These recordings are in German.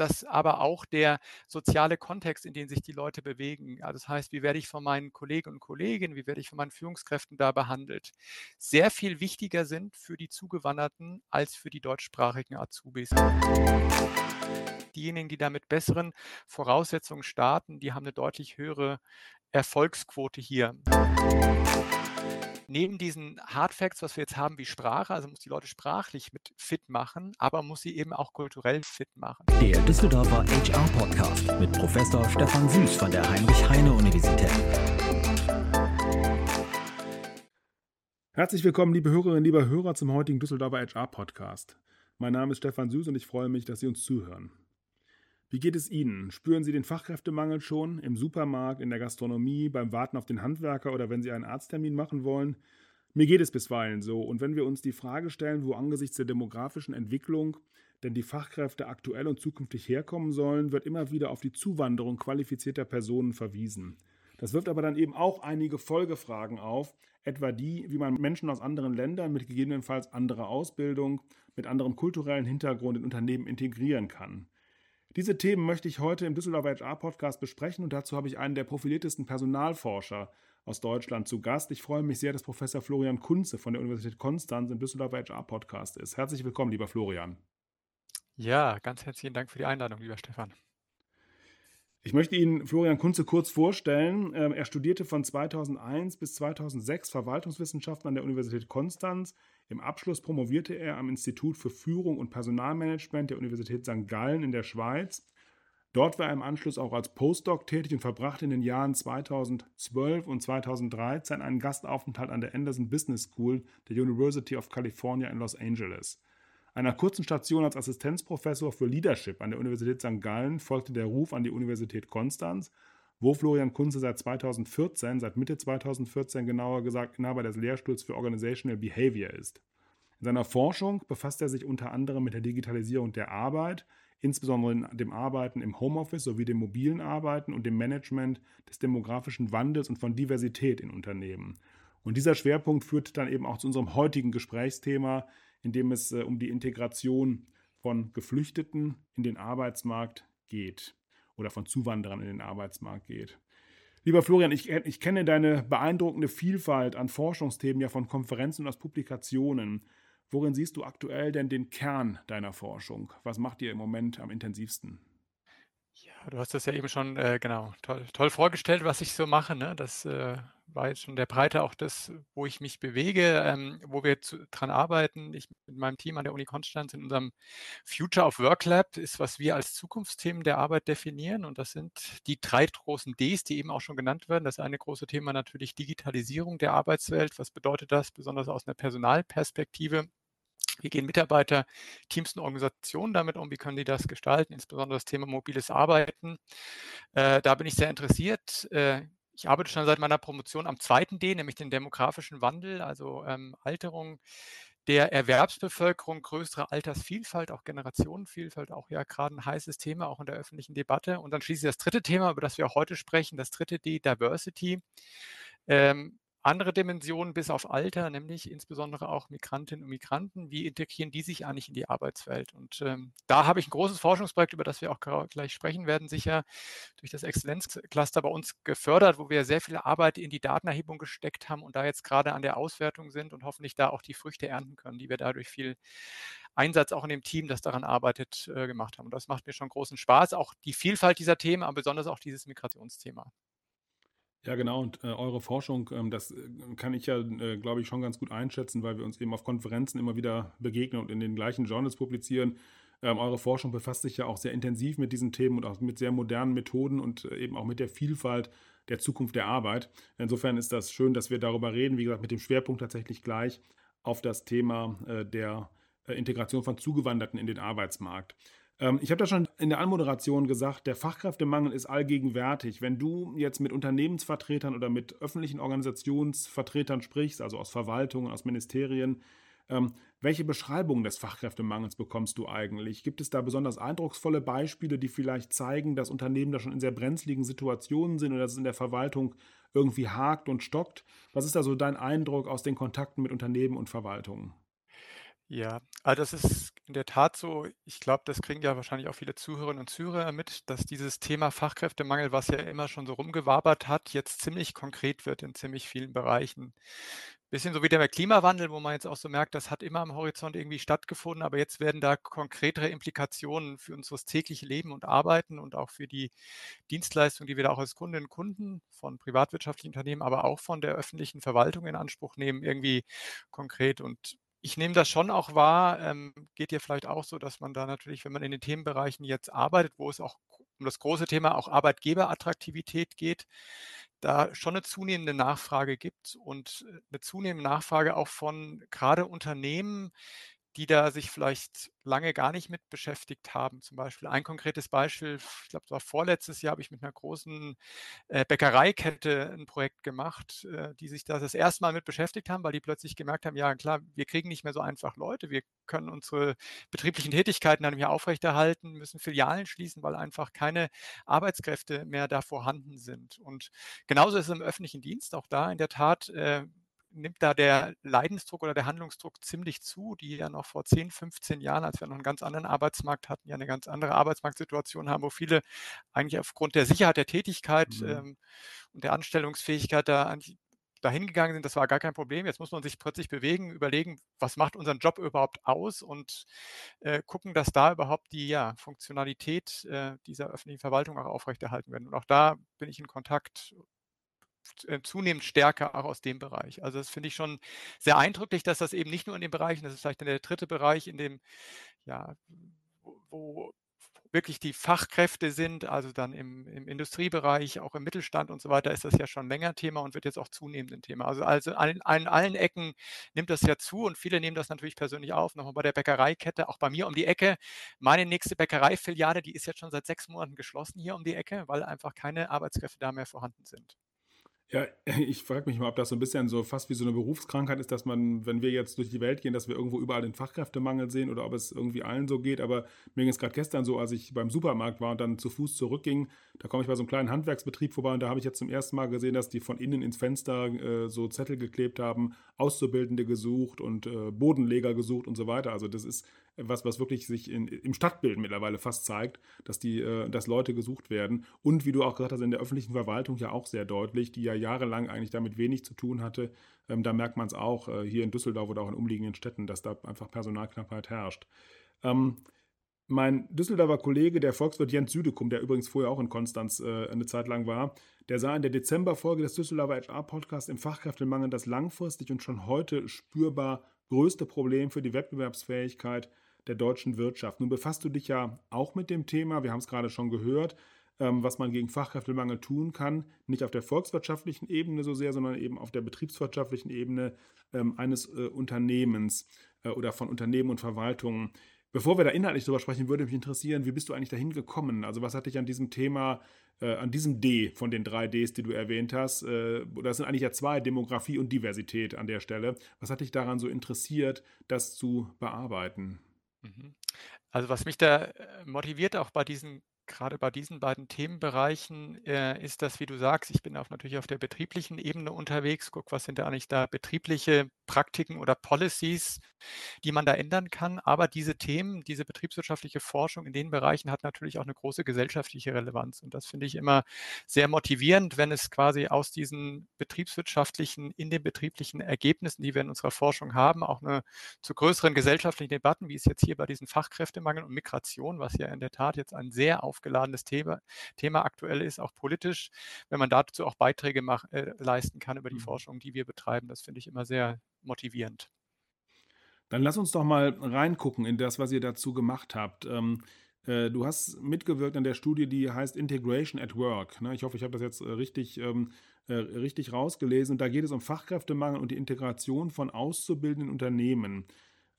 das aber auch der soziale Kontext, in den sich die Leute bewegen. Also das heißt, wie werde ich von meinen Kollegen und Kolleginnen, wie werde ich von meinen Führungskräften da behandelt, sehr viel wichtiger sind für die Zugewanderten als für die deutschsprachigen Azubis. Diejenigen, die da mit besseren Voraussetzungen starten, die haben eine deutlich höhere Erfolgsquote hier neben diesen Hard Facts, was wir jetzt haben, wie Sprache, also muss die Leute sprachlich mit fit machen, aber muss sie eben auch kulturell fit machen. Der Düsseldorfer HR Podcast mit Professor Stefan Süß von der Heinrich-Heine-Universität. Herzlich willkommen, liebe Hörerinnen, liebe Hörer, zum heutigen Düsseldorfer HR Podcast. Mein Name ist Stefan Süß und ich freue mich, dass Sie uns zuhören. Wie geht es Ihnen? Spüren Sie den Fachkräftemangel schon im Supermarkt, in der Gastronomie, beim Warten auf den Handwerker oder wenn Sie einen Arzttermin machen wollen? Mir geht es bisweilen so. Und wenn wir uns die Frage stellen, wo angesichts der demografischen Entwicklung denn die Fachkräfte aktuell und zukünftig herkommen sollen, wird immer wieder auf die Zuwanderung qualifizierter Personen verwiesen. Das wirft aber dann eben auch einige Folgefragen auf, etwa die, wie man Menschen aus anderen Ländern mit gegebenenfalls anderer Ausbildung, mit anderem kulturellen Hintergrund in Unternehmen integrieren kann. Diese Themen möchte ich heute im Düsseldorfer HR-Podcast besprechen und dazu habe ich einen der profiliertesten Personalforscher aus Deutschland zu Gast. Ich freue mich sehr, dass Professor Florian Kunze von der Universität Konstanz im Düsseldorfer HR-Podcast ist. Herzlich willkommen, lieber Florian. Ja, ganz herzlichen Dank für die Einladung, lieber Stefan. Ich möchte Ihnen Florian Kunze kurz vorstellen. Ähm, er studierte von 2001 bis 2006 Verwaltungswissenschaften an der Universität Konstanz. Im Abschluss promovierte er am Institut für Führung und Personalmanagement der Universität St. Gallen in der Schweiz. Dort war er im Anschluss auch als Postdoc tätig und verbrachte in den Jahren 2012 und 2013 einen Gastaufenthalt an der Anderson Business School der University of California in Los Angeles. Einer kurzen Station als Assistenzprofessor für Leadership an der Universität St. Gallen folgte der Ruf an die Universität Konstanz, wo Florian Kunze seit 2014, seit Mitte 2014 genauer gesagt, Inhaber des Lehrstuhls für Organizational Behavior ist. In seiner Forschung befasst er sich unter anderem mit der Digitalisierung der Arbeit, insbesondere in dem Arbeiten im Homeoffice sowie dem mobilen Arbeiten und dem Management des demografischen Wandels und von Diversität in Unternehmen. Und dieser Schwerpunkt führt dann eben auch zu unserem heutigen Gesprächsthema, in dem es äh, um die Integration von Geflüchteten in den Arbeitsmarkt geht oder von Zuwanderern in den Arbeitsmarkt geht. Lieber Florian, ich, ich kenne deine beeindruckende Vielfalt an Forschungsthemen ja von Konferenzen und aus Publikationen. Worin siehst du aktuell denn den Kern deiner Forschung? Was macht ihr im Moment am intensivsten? Ja, du hast das ja eben schon äh, genau toll, toll, vorgestellt, was ich so mache. Ne? Das äh, war jetzt schon der Breite auch das, wo ich mich bewege, ähm, wo wir zu, dran arbeiten. Ich mit meinem Team an der Uni Konstanz in unserem Future of Work Lab ist, was wir als Zukunftsthemen der Arbeit definieren. Und das sind die drei großen Ds, die eben auch schon genannt werden. Das eine große Thema natürlich Digitalisierung der Arbeitswelt. Was bedeutet das, besonders aus einer Personalperspektive? Wie gehen Mitarbeiter, Teams und Organisationen damit um? Wie können die das gestalten? Insbesondere das Thema mobiles Arbeiten. Äh, da bin ich sehr interessiert. Äh, ich arbeite schon seit meiner Promotion am zweiten D, nämlich den demografischen Wandel, also ähm, Alterung der Erwerbsbevölkerung, größere Altersvielfalt, auch Generationenvielfalt, auch ja gerade ein heißes Thema, auch in der öffentlichen Debatte. Und dann schließlich das dritte Thema, über das wir auch heute sprechen, das dritte D, Diversity. Ähm, andere Dimensionen bis auf Alter, nämlich insbesondere auch Migrantinnen und Migranten. Wie integrieren die sich eigentlich in die Arbeitswelt? Und ähm, da habe ich ein großes Forschungsprojekt, über das wir auch gleich sprechen werden, sicher durch das Exzellenzcluster bei uns gefördert, wo wir sehr viel Arbeit in die Datenerhebung gesteckt haben und da jetzt gerade an der Auswertung sind und hoffentlich da auch die Früchte ernten können, die wir dadurch viel Einsatz auch in dem Team, das daran arbeitet, äh, gemacht haben. Und das macht mir schon großen Spaß, auch die Vielfalt dieser Themen, aber besonders auch dieses Migrationsthema. Ja, genau. Und äh, eure Forschung, ähm, das äh, kann ich ja, äh, glaube ich, schon ganz gut einschätzen, weil wir uns eben auf Konferenzen immer wieder begegnen und in den gleichen Journals publizieren. Ähm, eure Forschung befasst sich ja auch sehr intensiv mit diesen Themen und auch mit sehr modernen Methoden und äh, eben auch mit der Vielfalt der Zukunft der Arbeit. Insofern ist das schön, dass wir darüber reden. Wie gesagt, mit dem Schwerpunkt tatsächlich gleich auf das Thema äh, der äh, Integration von Zugewanderten in den Arbeitsmarkt. Ähm, ich habe da schon in der Anmoderation gesagt, der Fachkräftemangel ist allgegenwärtig. Wenn du jetzt mit Unternehmensvertretern oder mit öffentlichen Organisationsvertretern sprichst, also aus Verwaltungen, aus Ministerien, ähm, welche Beschreibung des Fachkräftemangels bekommst du eigentlich? Gibt es da besonders eindrucksvolle Beispiele, die vielleicht zeigen, dass Unternehmen da schon in sehr brenzligen Situationen sind oder dass es in der Verwaltung irgendwie hakt und stockt? Was ist da so dein Eindruck aus den Kontakten mit Unternehmen und Verwaltungen? Ja, also das ist in der Tat so. Ich glaube, das kriegen ja wahrscheinlich auch viele Zuhörerinnen und Zuhörer mit, dass dieses Thema Fachkräftemangel, was ja immer schon so rumgewabert hat, jetzt ziemlich konkret wird in ziemlich vielen Bereichen. Bisschen so wie der Klimawandel, wo man jetzt auch so merkt, das hat immer am Horizont irgendwie stattgefunden, aber jetzt werden da konkretere Implikationen für unseres tägliche Leben und Arbeiten und auch für die Dienstleistungen, die wir da auch als Kundinnen und Kunden von privatwirtschaftlichen Unternehmen, aber auch von der öffentlichen Verwaltung in Anspruch nehmen, irgendwie konkret. Und ich nehme das schon auch wahr, ähm, geht dir vielleicht auch so, dass man da natürlich, wenn man in den Themenbereichen jetzt arbeitet, wo es auch um das große Thema auch Arbeitgeberattraktivität geht, da schon eine zunehmende Nachfrage gibt und äh, eine zunehmende Nachfrage auch von gerade Unternehmen, die da sich vielleicht lange gar nicht mit beschäftigt haben. Zum Beispiel ein konkretes Beispiel, ich glaube, das war vorletztes Jahr, habe ich mit einer großen äh, Bäckereikette ein Projekt gemacht, äh, die sich da das erste Mal mit beschäftigt haben, weil die plötzlich gemerkt haben, ja klar, wir kriegen nicht mehr so einfach Leute, wir können unsere betrieblichen Tätigkeiten dann mehr aufrechterhalten, müssen Filialen schließen, weil einfach keine Arbeitskräfte mehr da vorhanden sind. Und genauso ist es im öffentlichen Dienst, auch da in der Tat äh, nimmt da der Leidensdruck oder der Handlungsdruck ziemlich zu, die ja noch vor 10, 15 Jahren, als wir noch einen ganz anderen Arbeitsmarkt hatten, ja eine ganz andere Arbeitsmarktsituation haben, wo viele eigentlich aufgrund der Sicherheit der Tätigkeit mhm. ähm, und der Anstellungsfähigkeit da dahin gegangen sind, das war gar kein Problem. Jetzt muss man sich plötzlich bewegen, überlegen, was macht unseren Job überhaupt aus und äh, gucken, dass da überhaupt die ja, Funktionalität äh, dieser öffentlichen Verwaltung auch aufrechterhalten werden. Und auch da bin ich in Kontakt zunehmend stärker auch aus dem Bereich. Also das finde ich schon sehr eindrücklich, dass das eben nicht nur in den Bereichen, das ist vielleicht der dritte Bereich, in dem, ja, wo, wo wirklich die Fachkräfte sind, also dann im, im, Industriebereich, auch im Mittelstand und so weiter, ist das ja schon länger Thema und wird jetzt auch zunehmend ein Thema. Also, also an, an allen Ecken nimmt das ja zu und viele nehmen das natürlich persönlich auf. Nochmal bei der Bäckereikette, auch bei mir um die Ecke. Meine nächste Bäckereifiliale, die ist jetzt schon seit sechs Monaten geschlossen hier um die Ecke, weil einfach keine Arbeitskräfte da mehr vorhanden sind. Ja, ich frage mich mal, ob das so ein bisschen so fast wie so eine Berufskrankheit ist, dass man, wenn wir jetzt durch die Welt gehen, dass wir irgendwo überall den Fachkräftemangel sehen oder ob es irgendwie allen so geht. Aber mir ging es gerade gestern so, als ich beim Supermarkt war und dann zu Fuß zurückging, da komme ich bei so einem kleinen Handwerksbetrieb vorbei und da habe ich jetzt zum ersten Mal gesehen, dass die von innen ins Fenster äh, so Zettel geklebt haben, Auszubildende gesucht und äh, Bodenleger gesucht und so weiter. Also das ist was, was wirklich sich in, im Stadtbild mittlerweile fast zeigt, dass, die, äh, dass Leute gesucht werden. Und wie du auch gesagt hast, in der öffentlichen Verwaltung ja auch sehr deutlich, die ja jahrelang eigentlich damit wenig zu tun hatte. Ähm, da merkt man es auch äh, hier in Düsseldorf oder auch in umliegenden Städten, dass da einfach Personalknappheit herrscht. Ähm, mein Düsseldorfer Kollege, der Volkswirt Jens Südekum, der übrigens vorher auch in Konstanz äh, eine Zeit lang war, der sah in der Dezemberfolge des Düsseldorfer HR-Podcasts im Fachkräftemangel das langfristig und schon heute spürbar größte Problem für die Wettbewerbsfähigkeit der deutschen Wirtschaft. Nun befasst du dich ja auch mit dem Thema, wir haben es gerade schon gehört, ähm, was man gegen Fachkräftemangel tun kann, nicht auf der volkswirtschaftlichen Ebene so sehr, sondern eben auf der betriebswirtschaftlichen Ebene ähm, eines äh, Unternehmens äh, oder von Unternehmen und Verwaltungen. Bevor wir da inhaltlich drüber sprechen, würde mich interessieren, wie bist du eigentlich dahin gekommen? Also was hat dich an diesem Thema, äh, an diesem D von den drei Ds, die du erwähnt hast, äh, das sind eigentlich ja zwei, Demografie und Diversität an der Stelle. Was hat dich daran so interessiert, das zu bearbeiten? Mhm. Also, was mich da, äh, motiviert, auch bei diesen gerade bei diesen beiden Themenbereichen, äh, ist das, wie du sagst, ich bin auch natürlich auf der betrieblichen Ebene unterwegs, guck, was sind da eigentlich da betriebliche Praktiken oder Policies, die man da ändern kann. Aber diese Themen, diese betriebswirtschaftliche Forschung in den Bereichen hat natürlich auch eine große gesellschaftliche Relevanz. Und das finde ich immer sehr motivierend, wenn es quasi aus diesen betriebswirtschaftlichen, in den betrieblichen Ergebnissen, die wir in unserer Forschung haben, auch eine zu größeren gesellschaftlichen Debatten, wie es jetzt hier bei diesen Fachkräftemangel und Migration, was ja in der Tat jetzt ein sehr auf aufgeladenes Thema, Thema aktuell ist, auch politisch, wenn man dazu auch Beiträge mach, äh, leisten kann über die mhm. Forschung, die wir betreiben. Das finde ich immer sehr motivierend. Dann lass uns doch mal reingucken in das, was ihr dazu gemacht habt. Ähm, äh, du hast mitgewirkt an der Studie, die heißt Integration at Work. Ne? Ich hoffe, ich habe das jetzt äh, richtig, ähm, äh, richtig rausgelesen. Und da geht es um Fachkräftemangel und die Integration von auszubildenden Unternehmen.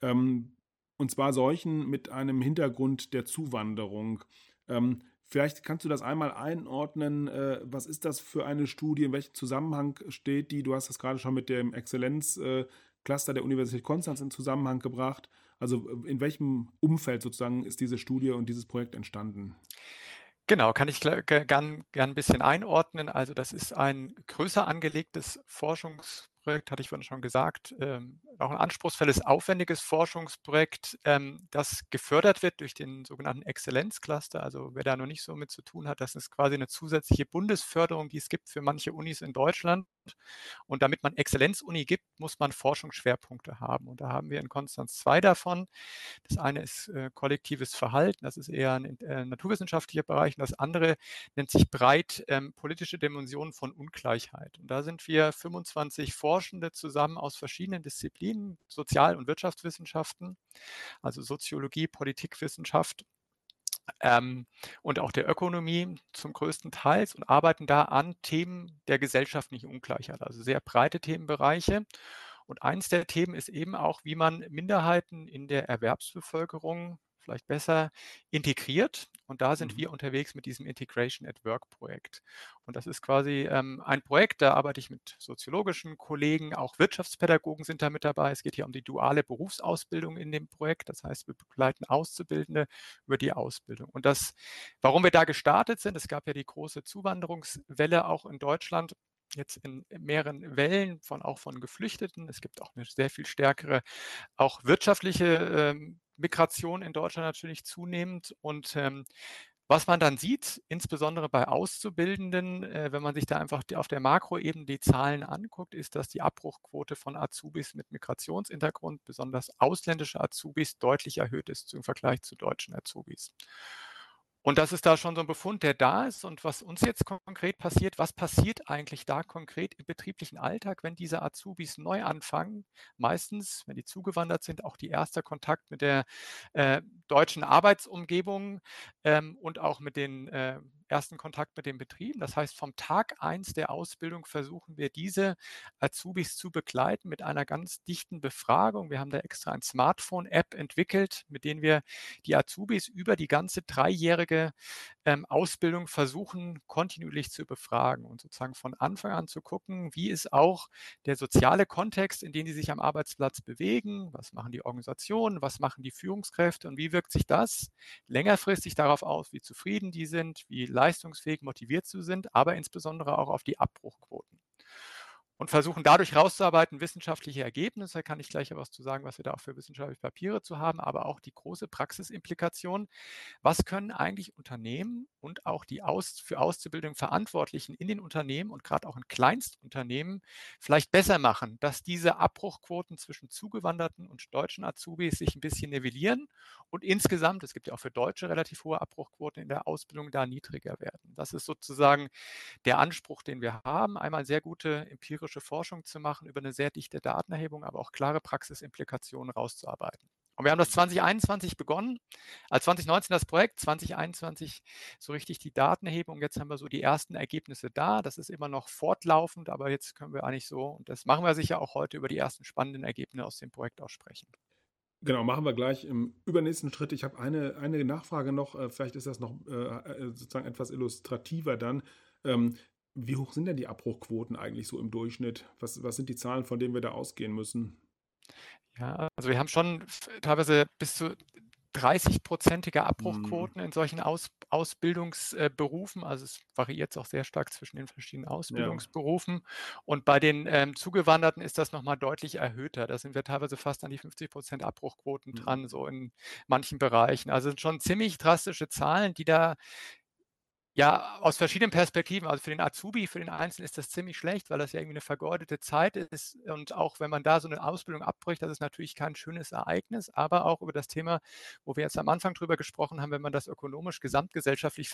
Ähm, und zwar solchen mit einem Hintergrund der Zuwanderung. Ähm, vielleicht kannst du das einmal einordnen. Äh, was ist das für eine Studie? In welchem Zusammenhang steht die? Du hast das gerade schon mit dem Exzellenzcluster der Universität Konstanz in Zusammenhang gebracht. Also in welchem Umfeld sozusagen ist diese Studie und dieses Projekt entstanden? Genau, kann ich gern, gern ein bisschen einordnen. Also das ist ein größer angelegtes Forschungsprojekt Forschungsprojekt, hatte ich vorhin schon gesagt, ähm, auch ein anspruchsvolles, aufwendiges Forschungsprojekt, ähm, das gefördert wird durch den sogenannten Exzellenzcluster. Also wer da noch nicht so mit zu tun hat, das ist quasi eine zusätzliche Bundesförderung, die es gibt für manche Unis in Deutschland. Und damit man Exzellenzuni gibt, muss man Forschungsschwerpunkte haben. Und da haben wir in Konstanz zwei davon. Das eine ist äh, kollektives Verhalten, das ist eher ein äh, naturwissenschaftlicher Bereich. Und das andere nennt sich breit ähm, politische Dimensionen von Ungleichheit. Und da sind wir 25 Forschende zusammen aus verschiedenen Disziplinen, Sozial- und Wirtschaftswissenschaften, also Soziologie, Politikwissenschaft ähm, und auch der Ökonomie zum größten Teil und arbeiten da an Themen der gesellschaftlichen Ungleichheit, also sehr breite Themenbereiche. Und eins der Themen ist eben auch, wie man Minderheiten in der Erwerbsbevölkerung vielleicht besser integriert. Und da sind mhm. wir unterwegs mit diesem Integration at Work Projekt. Und das ist quasi ähm, ein Projekt, da arbeite ich mit soziologischen Kollegen, auch Wirtschaftspädagogen sind da mit dabei. Es geht hier um die duale Berufsausbildung in dem Projekt. Das heißt, wir begleiten Auszubildende über die Ausbildung. Und das, warum wir da gestartet sind, es gab ja die große Zuwanderungswelle auch in Deutschland jetzt in mehreren Wellen von auch von Geflüchteten. Es gibt auch eine sehr viel stärkere auch wirtschaftliche ähm, Migration in Deutschland natürlich zunehmend. Und ähm, was man dann sieht, insbesondere bei Auszubildenden, äh, wenn man sich da einfach die, auf der Makroebene die Zahlen anguckt, ist, dass die Abbruchquote von Azubis mit Migrationshintergrund, besonders ausländische Azubis, deutlich erhöht ist im Vergleich zu deutschen Azubis. Und das ist da schon so ein Befund, der da ist. Und was uns jetzt konkret passiert, was passiert eigentlich da konkret im betrieblichen Alltag, wenn diese Azubis neu anfangen? Meistens, wenn die zugewandert sind, auch die erste Kontakt mit der äh, deutschen Arbeitsumgebung ähm, und auch mit den äh, ersten Kontakt mit den Betrieben. Das heißt, vom Tag eins der Ausbildung versuchen wir diese Azubis zu begleiten mit einer ganz dichten Befragung. Wir haben da extra ein Smartphone-App entwickelt, mit denen wir die Azubis über die ganze dreijährige ähm, Ausbildung versuchen, kontinuierlich zu befragen und sozusagen von Anfang an zu gucken, wie ist auch der soziale Kontext, in dem sie sich am Arbeitsplatz bewegen, was machen die Organisationen, was machen die Führungskräfte? Und wie wirkt sich das längerfristig darauf aus, wie zufrieden die sind, wie leistungsfähig motiviert sie sind, aber insbesondere auch auf die Abbruchquoten und versuchen dadurch rauszuarbeiten wissenschaftliche Ergebnisse. Da kann ich gleich was zu sagen, was wir da auch für wissenschaftliche Papiere zu haben, aber auch die große Praxisimplikation. Was können eigentlich Unternehmen und auch die Aus für Auszubildung Verantwortlichen in den Unternehmen und gerade auch in Kleinstunternehmen vielleicht besser machen, dass diese Abbruchquoten zwischen zugewanderten und deutschen Azubis sich ein bisschen nivellieren und insgesamt, es gibt ja auch für Deutsche relativ hohe Abbruchquoten in der Ausbildung, da niedriger werden. Das ist sozusagen der Anspruch, den wir haben. Einmal sehr gute empirische empirische Forschung zu machen, über eine sehr dichte Datenerhebung, aber auch klare Praxisimplikationen rauszuarbeiten. Und wir haben das 2021 begonnen, als 2019 das Projekt, 2021 so richtig die Datenerhebung. Jetzt haben wir so die ersten Ergebnisse da. Das ist immer noch fortlaufend, aber jetzt können wir eigentlich so, und das machen wir sicher auch heute, über die ersten spannenden Ergebnisse aus dem Projekt auch sprechen. Genau, machen wir gleich im übernächsten Schritt. Ich habe eine, eine Nachfrage noch, äh, vielleicht ist das noch äh, äh, sozusagen etwas illustrativer dann. Wie hoch sind denn die Abbruchquoten eigentlich so im Durchschnitt? Was, was sind die Zahlen, von denen wir da ausgehen müssen? Ja, also wir haben schon teilweise bis zu 30-prozentige mhm. Abbruchquoten in solchen Aus, Ausbildungsberufen. Also es variiert auch sehr stark zwischen den verschiedenen Ausbildungsberufen. Ja. Und bei den ähm, Zugewanderten ist das nochmal deutlich erhöhter. Da sind wir teilweise fast an die 50 Prozent Abbruchquoten mhm. dran, so in manchen Bereichen. Also sind schon ziemlich drastische Zahlen, die da ja, aus verschiedenen Perspektiven. Also für den Azubi, für den Einzelnen ist das ziemlich schlecht, weil das ja irgendwie eine vergeudete Zeit ist. Und auch wenn man da so eine Ausbildung abbricht, das ist natürlich kein schönes Ereignis. Aber auch über das Thema, wo wir jetzt am Anfang drüber gesprochen haben, wenn man das ökonomisch gesamtgesellschaftlich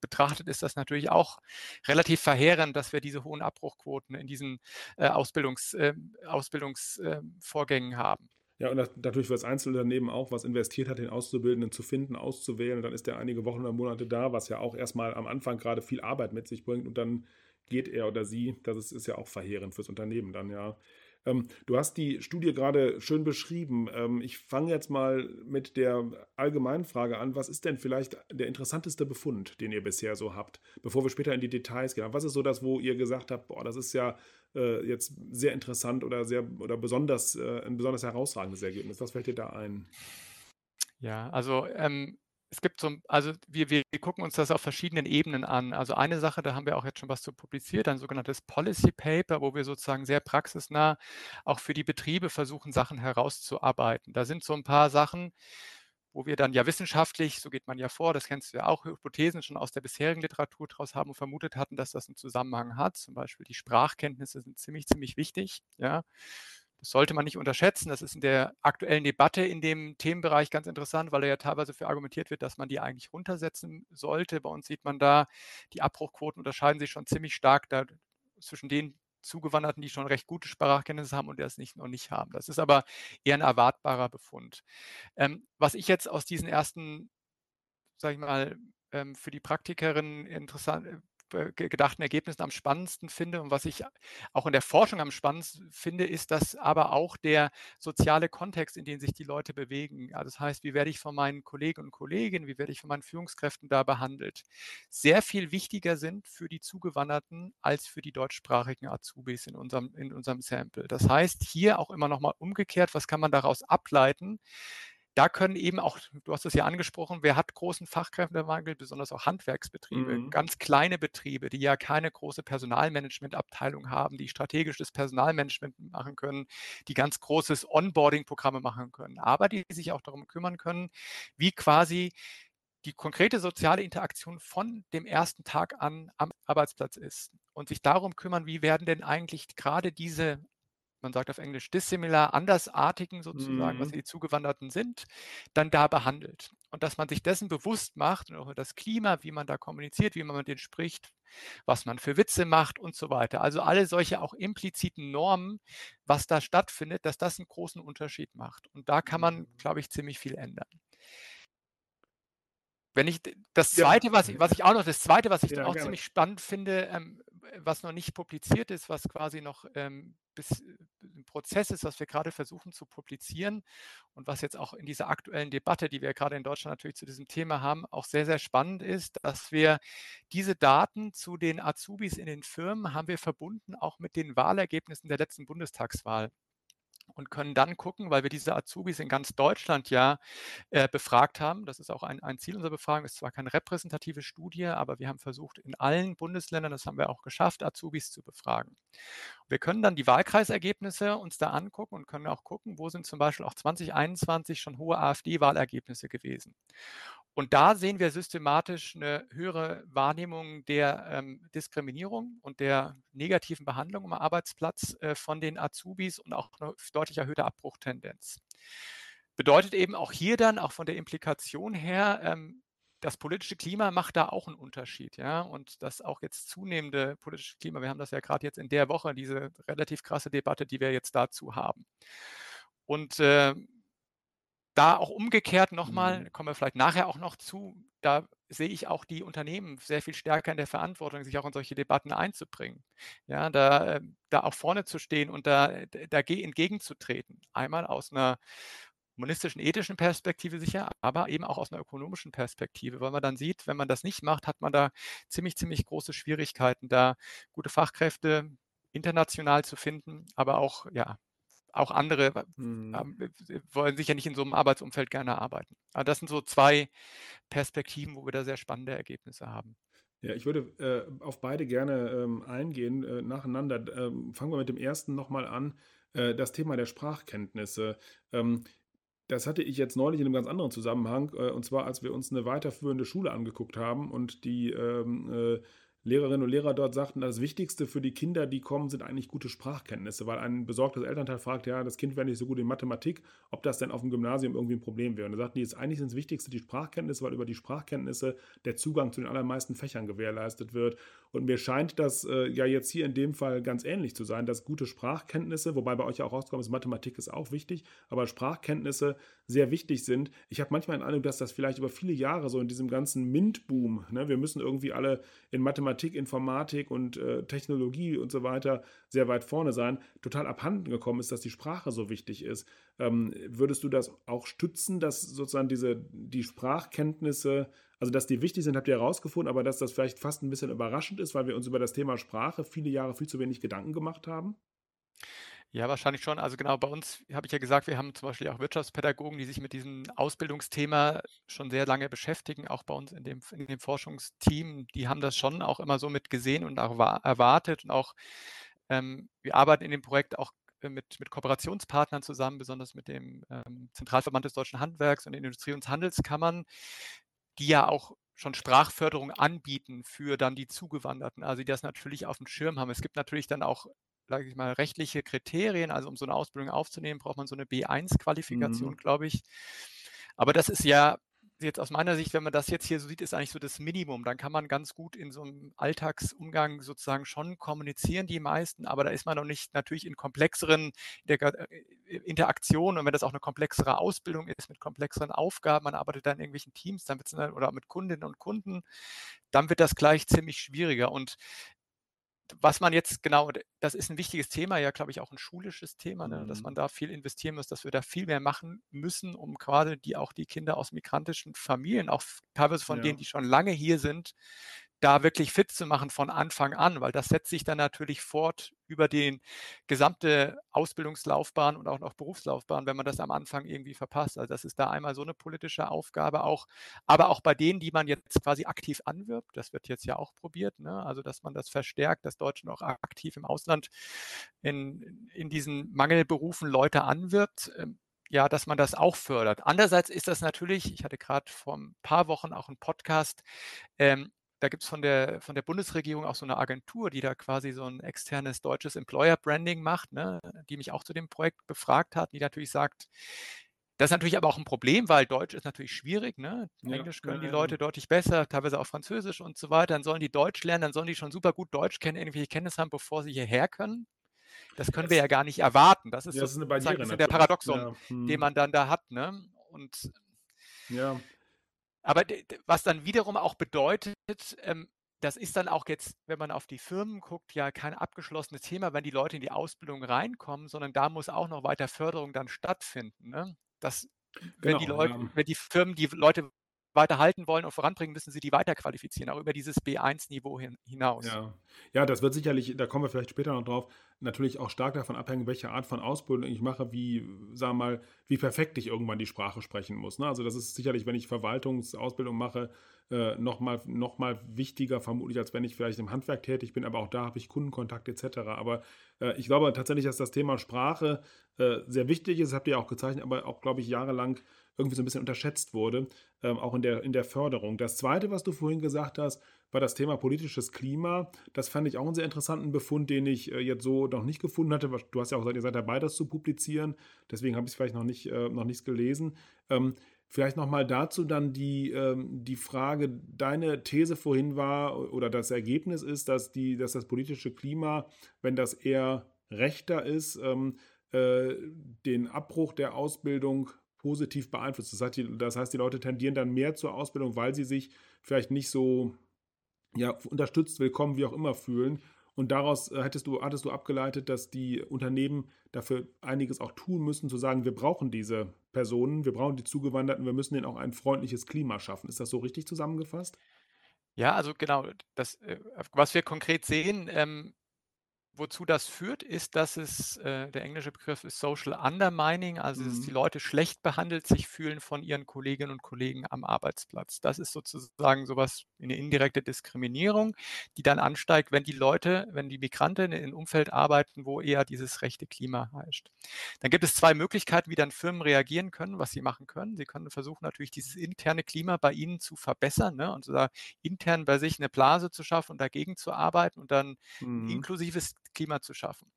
betrachtet, ist das natürlich auch relativ verheerend, dass wir diese hohen Abbruchquoten in diesen äh, Ausbildungs, äh, Ausbildungsvorgängen äh, haben. Ja, und natürlich für das Einzelunternehmen auch, was investiert hat, den Auszubildenden zu finden, auszuwählen. Und dann ist er einige Wochen oder Monate da, was ja auch erstmal am Anfang gerade viel Arbeit mit sich bringt. Und dann geht er oder sie. Das ist, ist ja auch verheerend fürs Unternehmen dann, ja. Ähm, du hast die Studie gerade schön beschrieben. Ähm, ich fange jetzt mal mit der allgemeinen Frage an. Was ist denn vielleicht der interessanteste Befund, den ihr bisher so habt, bevor wir später in die Details gehen? Was ist so das, wo ihr gesagt habt, boah, das ist ja äh, jetzt sehr interessant oder sehr oder besonders äh, ein besonders herausragendes Ergebnis? Was fällt dir da ein? Ja, also ähm, es gibt so, also wir, wir gucken uns das auf verschiedenen Ebenen an. Also eine Sache, da haben wir auch jetzt schon was zu publiziert, ein sogenanntes Policy Paper, wo wir sozusagen sehr praxisnah auch für die Betriebe versuchen, Sachen herauszuarbeiten. Da sind so ein paar Sachen, wo wir dann ja wissenschaftlich, so geht man ja vor, das kennst du ja auch, Hypothesen schon aus der bisherigen Literatur draus haben und vermutet hatten, dass das einen Zusammenhang hat. Zum Beispiel die Sprachkenntnisse sind ziemlich, ziemlich wichtig. Ja. Das sollte man nicht unterschätzen. Das ist in der aktuellen Debatte in dem Themenbereich ganz interessant, weil da ja teilweise für argumentiert wird, dass man die eigentlich runtersetzen sollte. Bei uns sieht man da, die Abbruchquoten unterscheiden sich schon ziemlich stark da zwischen den Zugewanderten, die schon recht gute Sprachkenntnisse haben und das nicht, noch nicht haben. Das ist aber eher ein erwartbarer Befund. Ähm, was ich jetzt aus diesen ersten, sage ich mal, ähm, für die Praktikerin interessant, äh, gedachten Ergebnissen am spannendsten finde und was ich auch in der Forschung am spannendsten finde, ist, dass aber auch der soziale Kontext, in dem sich die Leute bewegen, also das heißt, wie werde ich von meinen Kollegen und Kolleginnen, wie werde ich von meinen Führungskräften da behandelt, sehr viel wichtiger sind für die Zugewanderten als für die deutschsprachigen Azubis in unserem, in unserem Sample. Das heißt, hier auch immer nochmal umgekehrt, was kann man daraus ableiten? Da können eben auch, du hast es ja angesprochen, wer hat großen Fachkräftemangel, besonders auch Handwerksbetriebe, mhm. ganz kleine Betriebe, die ja keine große Personalmanagementabteilung haben, die strategisches Personalmanagement machen können, die ganz großes Onboarding-Programme machen können, aber die sich auch darum kümmern können, wie quasi die konkrete soziale Interaktion von dem ersten Tag an am Arbeitsplatz ist und sich darum kümmern, wie werden denn eigentlich gerade diese man sagt auf Englisch dissimilar, andersartigen sozusagen, mhm. was die Zugewanderten sind, dann da behandelt. Und dass man sich dessen bewusst macht, und auch das Klima, wie man da kommuniziert, wie man mit denen spricht, was man für Witze macht und so weiter. Also alle solche auch impliziten Normen, was da stattfindet, dass das einen großen Unterschied macht. Und da kann man, mhm. glaube ich, ziemlich viel ändern. Wenn ich das zweite, ja. was, ich, was ich auch noch, das zweite, was ich ja, auch gerne. ziemlich spannend finde, ähm, was noch nicht publiziert ist, was quasi noch ähm, bis ein Prozess ist, was wir gerade versuchen zu publizieren und was jetzt auch in dieser aktuellen Debatte, die wir gerade in Deutschland natürlich zu diesem Thema haben, auch sehr, sehr spannend ist, dass wir diese Daten zu den Azubis in den Firmen haben wir verbunden auch mit den Wahlergebnissen der letzten Bundestagswahl und können dann gucken, weil wir diese Azubis in ganz Deutschland ja äh, befragt haben. Das ist auch ein, ein Ziel unserer Befragung. Ist zwar keine repräsentative Studie, aber wir haben versucht, in allen Bundesländern, das haben wir auch geschafft, Azubis zu befragen. Wir können dann die Wahlkreisergebnisse uns da angucken und können auch gucken, wo sind zum Beispiel auch 2021 schon hohe AfD-Wahlergebnisse gewesen. Und da sehen wir systematisch eine höhere Wahrnehmung der ähm, Diskriminierung und der negativen Behandlung am Arbeitsplatz äh, von den Azubis und auch eine deutlich erhöhte Abbruchtendenz. Bedeutet eben auch hier dann, auch von der Implikation her, ähm, das politische Klima macht da auch einen Unterschied, ja. Und das auch jetzt zunehmende politische Klima, wir haben das ja gerade jetzt in der Woche, diese relativ krasse Debatte, die wir jetzt dazu haben. Und äh, da auch umgekehrt nochmal, mhm. kommen wir vielleicht nachher auch noch zu, da sehe ich auch die Unternehmen sehr viel stärker in der Verantwortung, sich auch in solche Debatten einzubringen. Ja, da, ähm, da auch vorne zu stehen und da, da entgegenzutreten. Einmal aus einer humanistischen, ethischen Perspektive sicher, aber eben auch aus einer ökonomischen Perspektive, weil man dann sieht, wenn man das nicht macht, hat man da ziemlich, ziemlich große Schwierigkeiten, da gute Fachkräfte international zu finden, aber auch ja, auch andere mhm. wollen sicher nicht in so einem Arbeitsumfeld gerne arbeiten. Aber das sind so zwei Perspektiven, wo wir da sehr spannende Ergebnisse haben. Ja, ich würde äh, auf beide gerne ähm, eingehen, äh, nacheinander. Ähm, fangen wir mit dem ersten nochmal an. Äh, das Thema der Sprachkenntnisse. Ähm, das hatte ich jetzt neulich in einem ganz anderen Zusammenhang, äh, und zwar als wir uns eine weiterführende Schule angeguckt haben und die ähm, äh, Lehrerinnen und Lehrer dort sagten, das Wichtigste für die Kinder, die kommen, sind eigentlich gute Sprachkenntnisse, weil ein besorgtes Elternteil fragt, ja, das Kind wäre nicht so gut in Mathematik, ob das denn auf dem Gymnasium irgendwie ein Problem wäre. Und da sagten die, ist eigentlich das Wichtigste die Sprachkenntnisse, weil über die Sprachkenntnisse der Zugang zu den allermeisten Fächern gewährleistet wird. Und mir scheint das äh, ja jetzt hier in dem Fall ganz ähnlich zu sein, dass gute Sprachkenntnisse, wobei bei euch ja auch rauskommt, ist Mathematik ist auch wichtig, aber Sprachkenntnisse sehr wichtig sind. Ich habe manchmal den Eindruck, dass das vielleicht über viele Jahre so in diesem ganzen MINT-Boom, ne, wir müssen irgendwie alle in Mathematik, Informatik und äh, Technologie und so weiter sehr weit vorne sein, total abhanden gekommen ist, dass die Sprache so wichtig ist. Ähm, würdest du das auch stützen, dass sozusagen diese, die Sprachkenntnisse, also dass die wichtig sind, habt ihr herausgefunden, aber dass das vielleicht fast ein bisschen überraschend ist, weil wir uns über das Thema Sprache viele Jahre viel zu wenig Gedanken gemacht haben? Ja, wahrscheinlich schon. Also genau, bei uns habe ich ja gesagt, wir haben zum Beispiel auch Wirtschaftspädagogen, die sich mit diesem Ausbildungsthema schon sehr lange beschäftigen, auch bei uns in dem, in dem Forschungsteam. Die haben das schon auch immer so mit gesehen und auch erwartet. Und auch ähm, wir arbeiten in dem Projekt auch äh, mit, mit Kooperationspartnern zusammen, besonders mit dem ähm, Zentralverband des deutschen Handwerks und den Industrie- und Handelskammern, die ja auch schon Sprachförderung anbieten für dann die Zugewanderten, also die das natürlich auf dem Schirm haben. Es gibt natürlich dann auch sage ich mal, rechtliche Kriterien. Also um so eine Ausbildung aufzunehmen, braucht man so eine B1-Qualifikation, mhm. glaube ich. Aber das ist ja jetzt aus meiner Sicht, wenn man das jetzt hier so sieht, ist eigentlich so das Minimum. Dann kann man ganz gut in so einem Alltagsumgang sozusagen schon kommunizieren, die meisten, aber da ist man noch nicht natürlich in komplexeren äh, Interaktionen und wenn das auch eine komplexere Ausbildung ist mit komplexeren Aufgaben, man arbeitet dann in irgendwelchen Teams, dann wird es oder mit Kundinnen und Kunden, dann wird das gleich ziemlich schwieriger. Und was man jetzt genau, das ist ein wichtiges Thema, ja, glaube ich, auch ein schulisches Thema, ne, dass mhm. man da viel investieren muss, dass wir da viel mehr machen müssen, um gerade die auch die Kinder aus migrantischen Familien, auch teilweise von ja. denen, die schon lange hier sind, da wirklich fit zu machen von Anfang an, weil das setzt sich dann natürlich fort über die gesamte Ausbildungslaufbahn und auch noch Berufslaufbahn, wenn man das am Anfang irgendwie verpasst. Also das ist da einmal so eine politische Aufgabe auch, aber auch bei denen, die man jetzt quasi aktiv anwirbt, das wird jetzt ja auch probiert, ne? also dass man das verstärkt, dass Deutsche noch aktiv im Ausland in, in diesen Mangelberufen Leute anwirbt ähm, ja, dass man das auch fördert. Andererseits ist das natürlich, ich hatte gerade vor ein paar Wochen auch einen Podcast, ähm, da gibt es von der, von der Bundesregierung auch so eine Agentur, die da quasi so ein externes deutsches Employer Branding macht, ne, die mich auch zu dem Projekt befragt hat, die natürlich sagt, das ist natürlich aber auch ein Problem, weil Deutsch ist natürlich schwierig. Ne? Ja, Englisch können ja, die Leute ja. deutlich besser, teilweise auch Französisch und so weiter. Dann sollen die Deutsch lernen, dann sollen die schon super gut Deutsch kennen, irgendwelche Kenntnisse haben, bevor sie hierher können. Das können das, wir ja gar nicht erwarten. Das ist, ja, das ist eine Barriere, der Paradoxon, hm. den man dann da hat. Ne? Und ja. Aber was dann wiederum auch bedeutet, ähm, das ist dann auch jetzt, wenn man auf die Firmen guckt, ja kein abgeschlossenes Thema, wenn die Leute in die Ausbildung reinkommen, sondern da muss auch noch weiter Förderung dann stattfinden. Ne? Das, wenn, die genau, Leute, ja. wenn die Firmen die Leute weiter halten wollen und voranbringen, müssen sie die weiterqualifizieren, auch über dieses B1-Niveau hin, hinaus. Ja. ja, das wird sicherlich, da kommen wir vielleicht später noch drauf, natürlich auch stark davon abhängen, welche Art von Ausbildung ich mache, wie, sagen mal, wie perfekt ich irgendwann die Sprache sprechen muss. Ne? Also das ist sicherlich, wenn ich Verwaltungsausbildung mache, äh, nochmal noch mal wichtiger vermutlich, als wenn ich vielleicht im Handwerk tätig bin, aber auch da habe ich Kundenkontakt etc. Aber äh, ich glaube tatsächlich, dass das Thema Sprache äh, sehr wichtig ist, habt ihr auch gezeichnet, aber auch, glaube ich, jahrelang irgendwie so ein bisschen unterschätzt wurde, ähm, auch in der, in der Förderung. Das Zweite, was du vorhin gesagt hast, war das Thema politisches Klima. Das fand ich auch einen sehr interessanten Befund, den ich äh, jetzt so noch nicht gefunden hatte. Du hast ja auch gesagt, ihr seid dabei, das zu publizieren. Deswegen habe ich es vielleicht noch nicht äh, noch nichts gelesen. Ähm, vielleicht nochmal dazu dann die, ähm, die Frage, deine These vorhin war oder das Ergebnis ist, dass, die, dass das politische Klima, wenn das eher rechter ist, ähm, äh, den Abbruch der Ausbildung positiv beeinflusst. Das heißt, die, das heißt, die Leute tendieren dann mehr zur Ausbildung, weil sie sich vielleicht nicht so ja, unterstützt, willkommen, wie auch immer fühlen. Und daraus äh, hättest du, hattest du abgeleitet, dass die Unternehmen dafür einiges auch tun müssen, zu sagen, wir brauchen diese Personen, wir brauchen die Zugewanderten, wir müssen ihnen auch ein freundliches Klima schaffen. Ist das so richtig zusammengefasst? Ja, also genau, das, äh, was wir konkret sehen, ähm, wozu das führt, ist, dass es, äh, der englische Begriff ist Social Undermining, also dass die mhm. Leute schlecht behandelt sich fühlen von ihren Kolleginnen und Kollegen am Arbeitsplatz. Das ist sozusagen sowas, eine indirekte Diskriminierung, die dann ansteigt, wenn die Leute, wenn die Migranten in einem Umfeld arbeiten, wo eher dieses rechte Klima herrscht. Dann gibt es zwei Möglichkeiten, wie dann Firmen reagieren können, was sie machen können. Sie können versuchen, natürlich dieses interne Klima bei ihnen zu verbessern ne, und sogar intern bei sich eine Blase zu schaffen und dagegen zu arbeiten und dann mhm. inklusives Klima zu schaffen.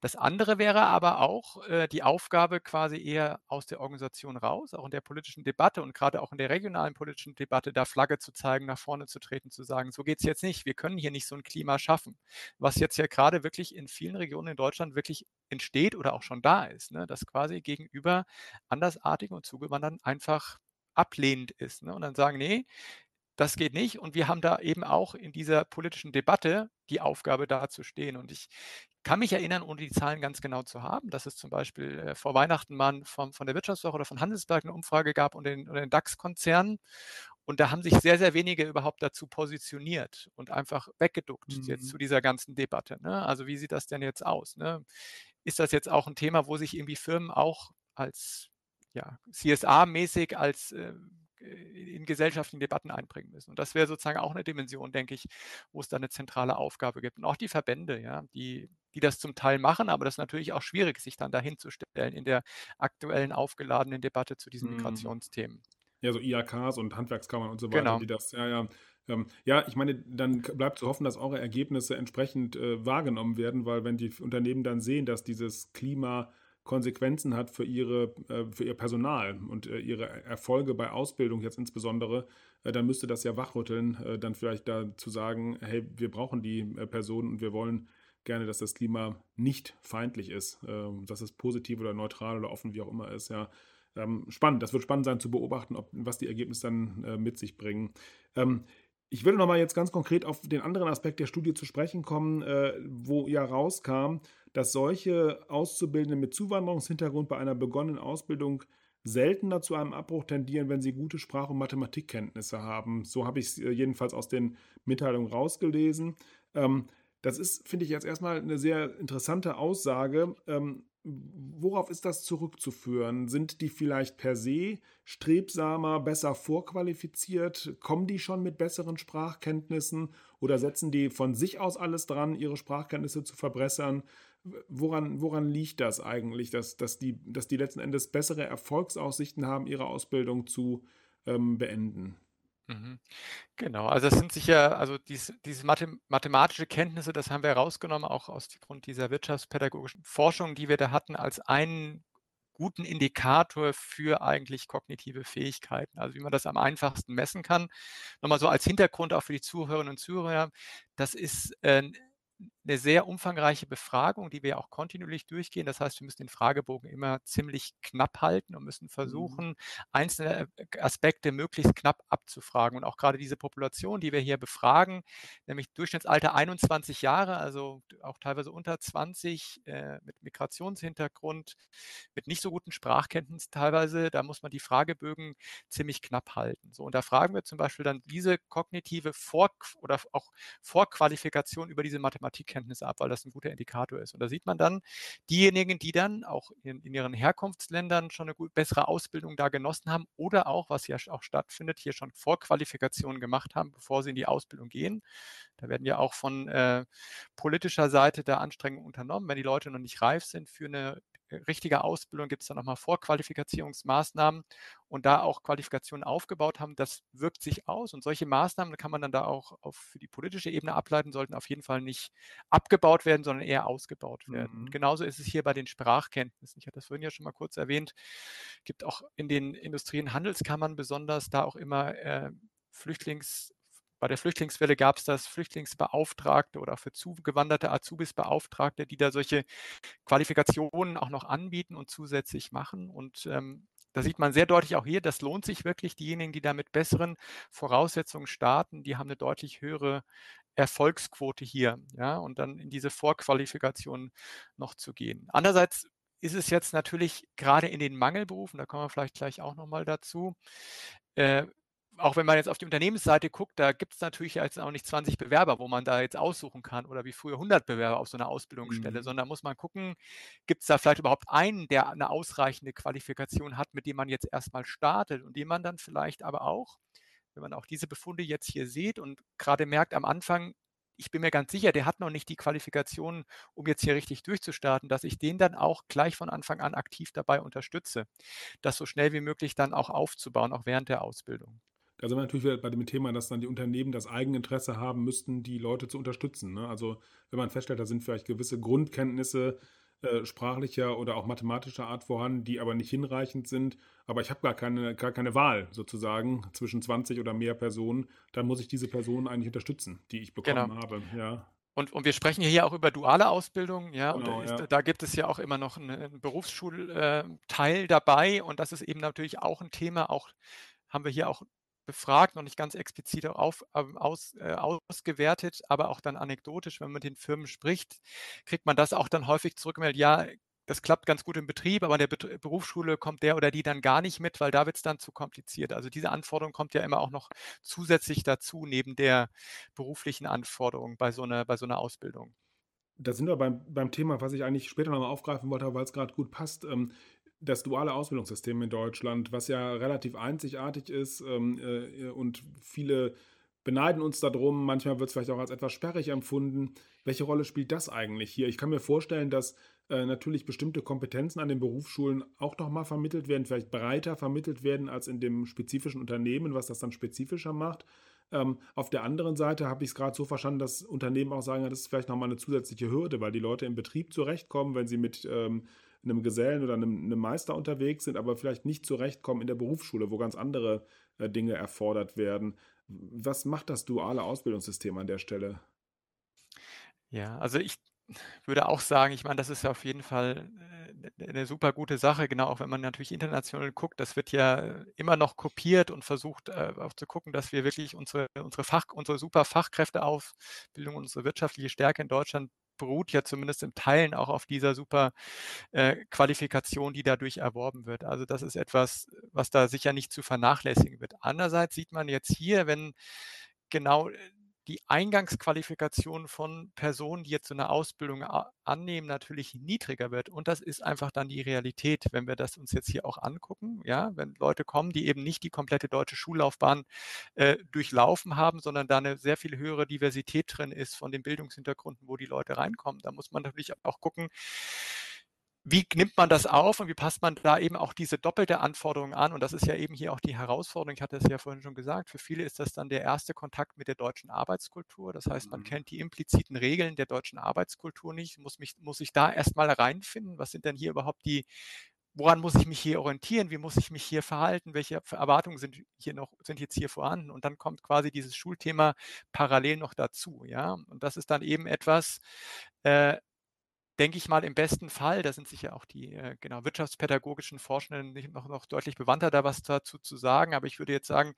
Das andere wäre aber auch äh, die Aufgabe quasi eher aus der Organisation raus, auch in der politischen Debatte und gerade auch in der regionalen politischen Debatte, da Flagge zu zeigen, nach vorne zu treten, zu sagen, so geht es jetzt nicht, wir können hier nicht so ein Klima schaffen, was jetzt ja gerade wirklich in vielen Regionen in Deutschland wirklich entsteht oder auch schon da ist, ne? dass quasi gegenüber Andersartigen und Zugewanderten einfach ablehnend ist. Ne? Und dann sagen, nee, das geht nicht. Und wir haben da eben auch in dieser politischen Debatte die Aufgabe dazustehen. Und ich kann mich erinnern, ohne die Zahlen ganz genau zu haben, dass es zum Beispiel äh, vor Weihnachten mal von, von der Wirtschaftswoche oder von Handelsberg eine Umfrage gab und den, den DAX-Konzernen. Und da haben sich sehr, sehr wenige überhaupt dazu positioniert und einfach weggeduckt mhm. jetzt zu dieser ganzen Debatte. Ne? Also wie sieht das denn jetzt aus? Ne? ist das jetzt auch ein Thema, wo sich irgendwie Firmen auch als ja, CSA-mäßig als äh, in gesellschaftlichen Debatten einbringen müssen. Und das wäre sozusagen auch eine Dimension, denke ich, wo es da eine zentrale Aufgabe gibt. Und auch die Verbände, ja, die, die das zum Teil machen, aber das ist natürlich auch schwierig, sich dann dahin zu stellen in der aktuellen aufgeladenen Debatte zu diesen mhm. Migrationsthemen. Ja, so IAKs und Handwerkskammern und so weiter, genau. die das, ja, ja. Ähm, ja, ich meine, dann bleibt zu hoffen, dass eure Ergebnisse entsprechend äh, wahrgenommen werden, weil wenn die Unternehmen dann sehen, dass dieses Klima Konsequenzen hat für, ihre, äh, für ihr Personal und äh, ihre Erfolge bei Ausbildung jetzt insbesondere, äh, dann müsste das ja wachrütteln, dann vielleicht da zu sagen, hey, wir brauchen die Personen und wir wollen gerne, dass das Klima nicht feindlich ist, ähm, dass es positiv oder neutral oder offen, wie auch immer ist. Ja, ähm, spannend. Das wird spannend sein zu beobachten, ob, was die Ergebnisse dann mit sich bringen. Ähm, ich würde nochmal jetzt ganz konkret auf den anderen Aspekt der Studie zu sprechen kommen, wo ja rauskam, dass solche Auszubildenden mit Zuwanderungshintergrund bei einer begonnenen Ausbildung seltener zu einem Abbruch tendieren, wenn sie gute Sprach- und Mathematikkenntnisse haben. So habe ich es äh, jedenfalls aus den Mitteilungen rausgelesen. Ähm, das ist, finde ich, jetzt erstmal eine sehr interessante Aussage. Ähm, worauf ist das zurückzuführen? Sind die vielleicht per se strebsamer, besser vorqualifiziert? Kommen die schon mit besseren Sprachkenntnissen oder setzen die von sich aus alles dran, ihre Sprachkenntnisse zu verbessern? Woran, woran liegt das eigentlich, dass, dass, die, dass die letzten Endes bessere Erfolgsaussichten haben, ihre Ausbildung zu ähm, beenden? Mhm. Genau, also das sind sicher, also dies, diese Mathe, mathematische Kenntnisse, das haben wir herausgenommen, auch aus Grund dieser wirtschaftspädagogischen Forschung, die wir da hatten, als einen guten Indikator für eigentlich kognitive Fähigkeiten. Also wie man das am einfachsten messen kann. Nochmal so als Hintergrund auch für die Zuhörerinnen und Zuhörer, das ist äh, eine sehr umfangreiche Befragung, die wir auch kontinuierlich durchgehen. Das heißt, wir müssen den Fragebogen immer ziemlich knapp halten und müssen mhm. versuchen, einzelne äh, Aspekte möglichst knapp abzufragen. Und auch gerade diese Population, die wir hier befragen, nämlich Durchschnittsalter 21 Jahre, also auch teilweise unter 20 äh, mit Migrationshintergrund, mit nicht so guten Sprachkenntnissen teilweise, da muss man die Fragebögen ziemlich knapp halten. So, und da fragen wir zum Beispiel dann diese kognitive Vor- oder auch Vorqualifikation über diese Mathematik Mathematikkenntnisse ab, weil das ein guter Indikator ist. Und da sieht man dann diejenigen, die dann auch in, in ihren Herkunftsländern schon eine gut, bessere Ausbildung da genossen haben oder auch, was ja auch stattfindet, hier schon Vorqualifikationen gemacht haben, bevor sie in die Ausbildung gehen. Da werden ja auch von äh, politischer Seite da Anstrengungen unternommen, wenn die Leute noch nicht reif sind für eine richtige Ausbildung, gibt es dann nochmal Vorqualifizierungsmaßnahmen und da auch Qualifikationen aufgebaut haben, das wirkt sich aus. Und solche Maßnahmen kann man dann da auch auf, für die politische Ebene ableiten, sollten auf jeden Fall nicht abgebaut werden, sondern eher ausgebaut werden. Mhm. Genauso ist es hier bei den Sprachkenntnissen. Ich hatte das vorhin ja schon mal kurz erwähnt. Gibt auch in den Industrie- und Handelskammern besonders da auch immer äh, Flüchtlings- bei der Flüchtlingswelle gab es das Flüchtlingsbeauftragte oder für zugewanderte Azubis Beauftragte, die da solche Qualifikationen auch noch anbieten und zusätzlich machen. Und ähm, da sieht man sehr deutlich auch hier, das lohnt sich wirklich. Diejenigen, die da mit besseren Voraussetzungen starten, die haben eine deutlich höhere Erfolgsquote hier. Ja, und dann in diese Vorqualifikation noch zu gehen. Andererseits ist es jetzt natürlich gerade in den Mangelberufen, da kommen wir vielleicht gleich auch nochmal dazu, äh, auch wenn man jetzt auf die Unternehmensseite guckt, da gibt es natürlich jetzt auch nicht 20 Bewerber, wo man da jetzt aussuchen kann oder wie früher 100 Bewerber auf so einer Ausbildungsstelle, mhm. sondern muss man gucken, gibt es da vielleicht überhaupt einen, der eine ausreichende Qualifikation hat, mit dem man jetzt erstmal startet und dem man dann vielleicht aber auch, wenn man auch diese Befunde jetzt hier sieht und gerade merkt am Anfang, ich bin mir ganz sicher, der hat noch nicht die Qualifikation, um jetzt hier richtig durchzustarten, dass ich den dann auch gleich von Anfang an aktiv dabei unterstütze, das so schnell wie möglich dann auch aufzubauen, auch während der Ausbildung. Da sind wir natürlich wieder bei dem Thema, dass dann die Unternehmen das Eigeninteresse haben müssten, die Leute zu unterstützen. Ne? Also wenn man feststellt, da sind vielleicht gewisse Grundkenntnisse äh, sprachlicher oder auch mathematischer Art vorhanden, die aber nicht hinreichend sind, aber ich habe gar keine, gar keine Wahl sozusagen zwischen 20 oder mehr Personen, dann muss ich diese Personen eigentlich unterstützen, die ich bekommen genau. habe. Ja. Und, und, wir sprechen hier auch über duale Ausbildung, ja, genau, und da, ist, ja. da, gibt es ja auch immer noch einen, einen Berufsschulteil dabei und das ist eben natürlich auch ein Thema, auch haben wir hier auch befragt, noch nicht ganz explizit auf, ähm, aus, äh, ausgewertet, aber auch dann anekdotisch, wenn man mit den Firmen spricht, kriegt man das auch dann häufig zurückgemeldet, ja, das klappt ganz gut im Betrieb, aber in der Bet Berufsschule kommt der oder die dann gar nicht mit, weil da wird es dann zu kompliziert. Also diese Anforderung kommt ja immer auch noch zusätzlich dazu, neben der beruflichen Anforderung bei so einer, bei so einer Ausbildung. Da sind wir beim beim Thema, was ich eigentlich später noch mal aufgreifen wollte, weil es gerade gut passt. Ähm, das duale Ausbildungssystem in Deutschland, was ja relativ einzigartig ist, ähm, äh, und viele beneiden uns darum. Manchmal wird es vielleicht auch als etwas sperrig empfunden. Welche Rolle spielt das eigentlich hier? Ich kann mir vorstellen, dass äh, natürlich bestimmte Kompetenzen an den Berufsschulen auch noch mal vermittelt werden, vielleicht breiter vermittelt werden als in dem spezifischen Unternehmen, was das dann spezifischer macht. Ähm, auf der anderen Seite habe ich es gerade so verstanden, dass Unternehmen auch sagen, das ist vielleicht noch mal eine zusätzliche Hürde, weil die Leute im Betrieb zurechtkommen, wenn sie mit ähm, einem Gesellen oder einem, einem, Meister unterwegs sind, aber vielleicht nicht zurechtkommen in der Berufsschule, wo ganz andere äh, Dinge erfordert werden. Was macht das duale Ausbildungssystem an der Stelle? Ja, also ich würde auch sagen, ich meine, das ist auf jeden Fall äh, 'ne super gute Sache, genau, auch wenn man natürlich international guckt. Das wird ja immer noch kopiert und versucht, äh, auch zu gucken, dass wir wirklich unsere unsere Fach unsere super Fachkräfteausbildung, unsere wirtschaftliche Stärke in Deutschland beruht ja zumindest in Teilen auch auf dieser super äh, Qualifikation, die dadurch erworben wird. Also das ist etwas, was da sicher nicht zu vernachlässigen wird. Andererseits sieht man jetzt hier, wenn genau die Eingangsqualifikation von Personen, die jetzt so eine Ausbildung annehmen, natürlich niedriger wird. Und das ist einfach dann die Realität, wenn wir das uns jetzt hier auch angucken. Ja, wenn Leute kommen, die eben nicht die komplette deutsche Schullaufbahn äh, durchlaufen haben, sondern da eine sehr viel höhere Diversität drin ist von den Bildungshintergründen, wo die Leute reinkommen. Da muss man natürlich auch gucken, wie nimmt man das auf und wie passt man da eben auch diese doppelte Anforderung an? Und das ist ja eben hier auch die Herausforderung. Ich hatte es ja vorhin schon gesagt. Für viele ist das dann der erste Kontakt mit der deutschen Arbeitskultur. Das heißt, man mhm. kennt die impliziten Regeln der deutschen Arbeitskultur nicht, muss mich, muss ich da erstmal reinfinden. Was sind denn hier überhaupt die, woran muss ich mich hier orientieren? Wie muss ich mich hier verhalten? Welche Erwartungen sind hier noch, sind jetzt hier vorhanden? Und dann kommt quasi dieses Schulthema parallel noch dazu, ja. Und das ist dann eben etwas, äh, denke ich mal, im besten Fall, da sind sicher auch die äh, genau, wirtschaftspädagogischen Forschenden noch, noch deutlich bewandter, da was dazu zu sagen. Aber ich würde jetzt sagen,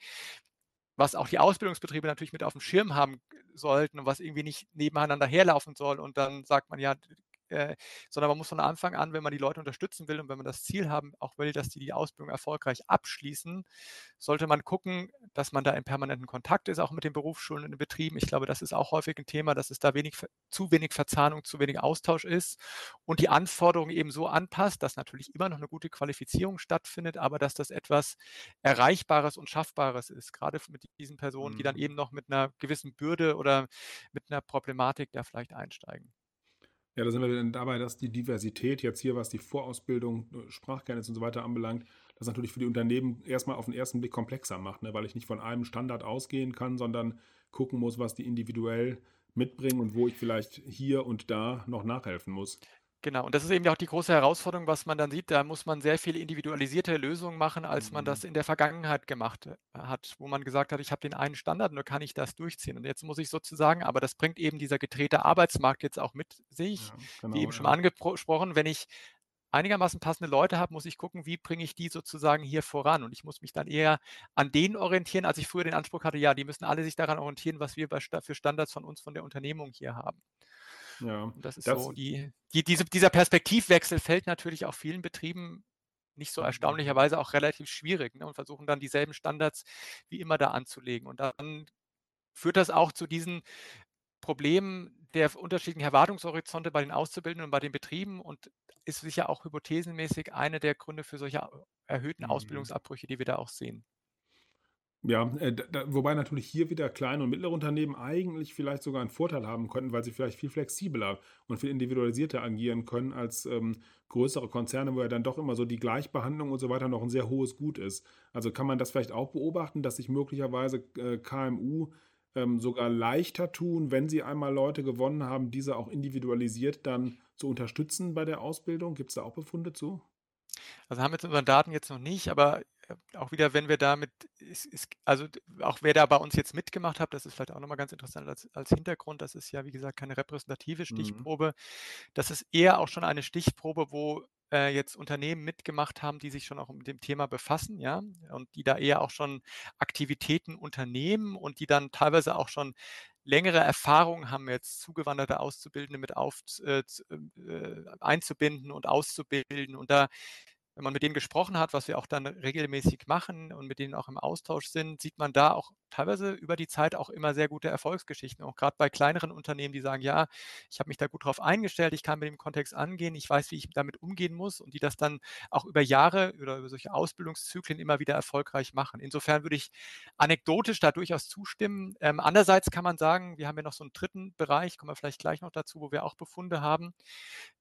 was auch die Ausbildungsbetriebe natürlich mit auf dem Schirm haben sollten und was irgendwie nicht nebeneinander herlaufen soll. Und dann sagt man ja, äh, sondern man muss von Anfang an, wenn man die Leute unterstützen will und wenn man das Ziel haben, auch will, dass die die Ausbildung erfolgreich abschließen, sollte man gucken, dass man da in permanenten Kontakt ist, auch mit den Berufsschulen und den Betrieben. Ich glaube, das ist auch häufig ein Thema, dass es da wenig, zu wenig Verzahnung, zu wenig Austausch ist und die Anforderungen eben so anpasst, dass natürlich immer noch eine gute Qualifizierung stattfindet, aber dass das etwas Erreichbares und Schaffbares ist, gerade mit diesen Personen, die dann mhm. eben noch mit einer gewissen Bürde oder mit einer Problematik da vielleicht einsteigen. Ja, da sind wir dann dabei, dass die Diversität jetzt hier, was die Vorausbildung, Sprachkenntnis und so weiter anbelangt, das natürlich für die Unternehmen erstmal auf den ersten Blick komplexer macht, ne? weil ich nicht von einem Standard ausgehen kann, sondern gucken muss, was die individuell mitbringen und wo ich vielleicht hier und da noch nachhelfen muss. Genau, und das ist eben auch die große Herausforderung, was man dann sieht. Da muss man sehr viel individualisierte Lösungen machen, als man das mhm. in der Vergangenheit gemacht äh, hat, wo man gesagt hat, ich habe den einen Standard, nur kann ich das durchziehen. Und jetzt muss ich sozusagen, aber das bringt eben dieser gedrehte Arbeitsmarkt jetzt auch mit sich, ja, genau, wie eben schon mal angesprochen, wenn ich einigermaßen passende Leute habe, muss ich gucken, wie bringe ich die sozusagen hier voran. Und ich muss mich dann eher an denen orientieren, als ich früher den Anspruch hatte, ja, die müssen alle sich daran orientieren, was wir für Standards von uns, von der Unternehmung hier haben. Ja, Und das ist das so, die, die, diese, dieser Perspektivwechsel fällt natürlich auch vielen Betrieben nicht so mhm. erstaunlicherweise auch relativ schwierig ne, und versuchen dann dieselben Standards wie immer da anzulegen. Und dann führt das auch zu diesen Problemen der unterschiedlichen Erwartungshorizonte bei den Auszubildenden und bei den Betrieben und ist sicher auch hypothesenmäßig einer der Gründe für solche erhöhten mhm. Ausbildungsabbrüche, die wir da auch sehen. Ja, äh, da, wobei natürlich hier wieder kleine und mittlere Unternehmen eigentlich vielleicht sogar einen Vorteil haben könnten, weil sie vielleicht viel flexibler und viel individualisierter agieren können als ähm, größere Konzerne, wo ja dann doch immer so die Gleichbehandlung und so weiter noch ein sehr hohes Gut ist. Also kann man das vielleicht auch beobachten, dass sich möglicherweise äh, KMU ähm, sogar leichter tun, wenn sie einmal Leute gewonnen haben, diese auch individualisiert dann zu unterstützen bei der Ausbildung? Gibt es da auch Befunde zu? Also haben wir jetzt unseren Daten jetzt noch nicht, aber auch wieder, wenn wir damit, ist, ist, also auch wer da bei uns jetzt mitgemacht hat, das ist vielleicht auch nochmal ganz interessant als, als Hintergrund, das ist ja, wie gesagt, keine repräsentative mhm. Stichprobe. Mhm. Das ist eher auch schon eine Stichprobe, wo äh, jetzt Unternehmen mitgemacht haben, die sich schon auch mit dem Thema befassen, ja, und die da eher auch schon Aktivitäten unternehmen und die dann teilweise auch schon längere Erfahrungen haben, jetzt zugewanderte Auszubildende mit auf, äh, äh, einzubinden und auszubilden. Und da wenn man mit denen gesprochen hat, was wir auch dann regelmäßig machen und mit denen auch im Austausch sind, sieht man da auch teilweise über die Zeit auch immer sehr gute Erfolgsgeschichten. Auch gerade bei kleineren Unternehmen, die sagen, ja, ich habe mich da gut drauf eingestellt, ich kann mit dem Kontext angehen, ich weiß, wie ich damit umgehen muss und die das dann auch über Jahre oder über solche Ausbildungszyklen immer wieder erfolgreich machen. Insofern würde ich anekdotisch da durchaus zustimmen. Ähm, andererseits kann man sagen, wir haben ja noch so einen dritten Bereich, kommen wir vielleicht gleich noch dazu, wo wir auch Befunde haben.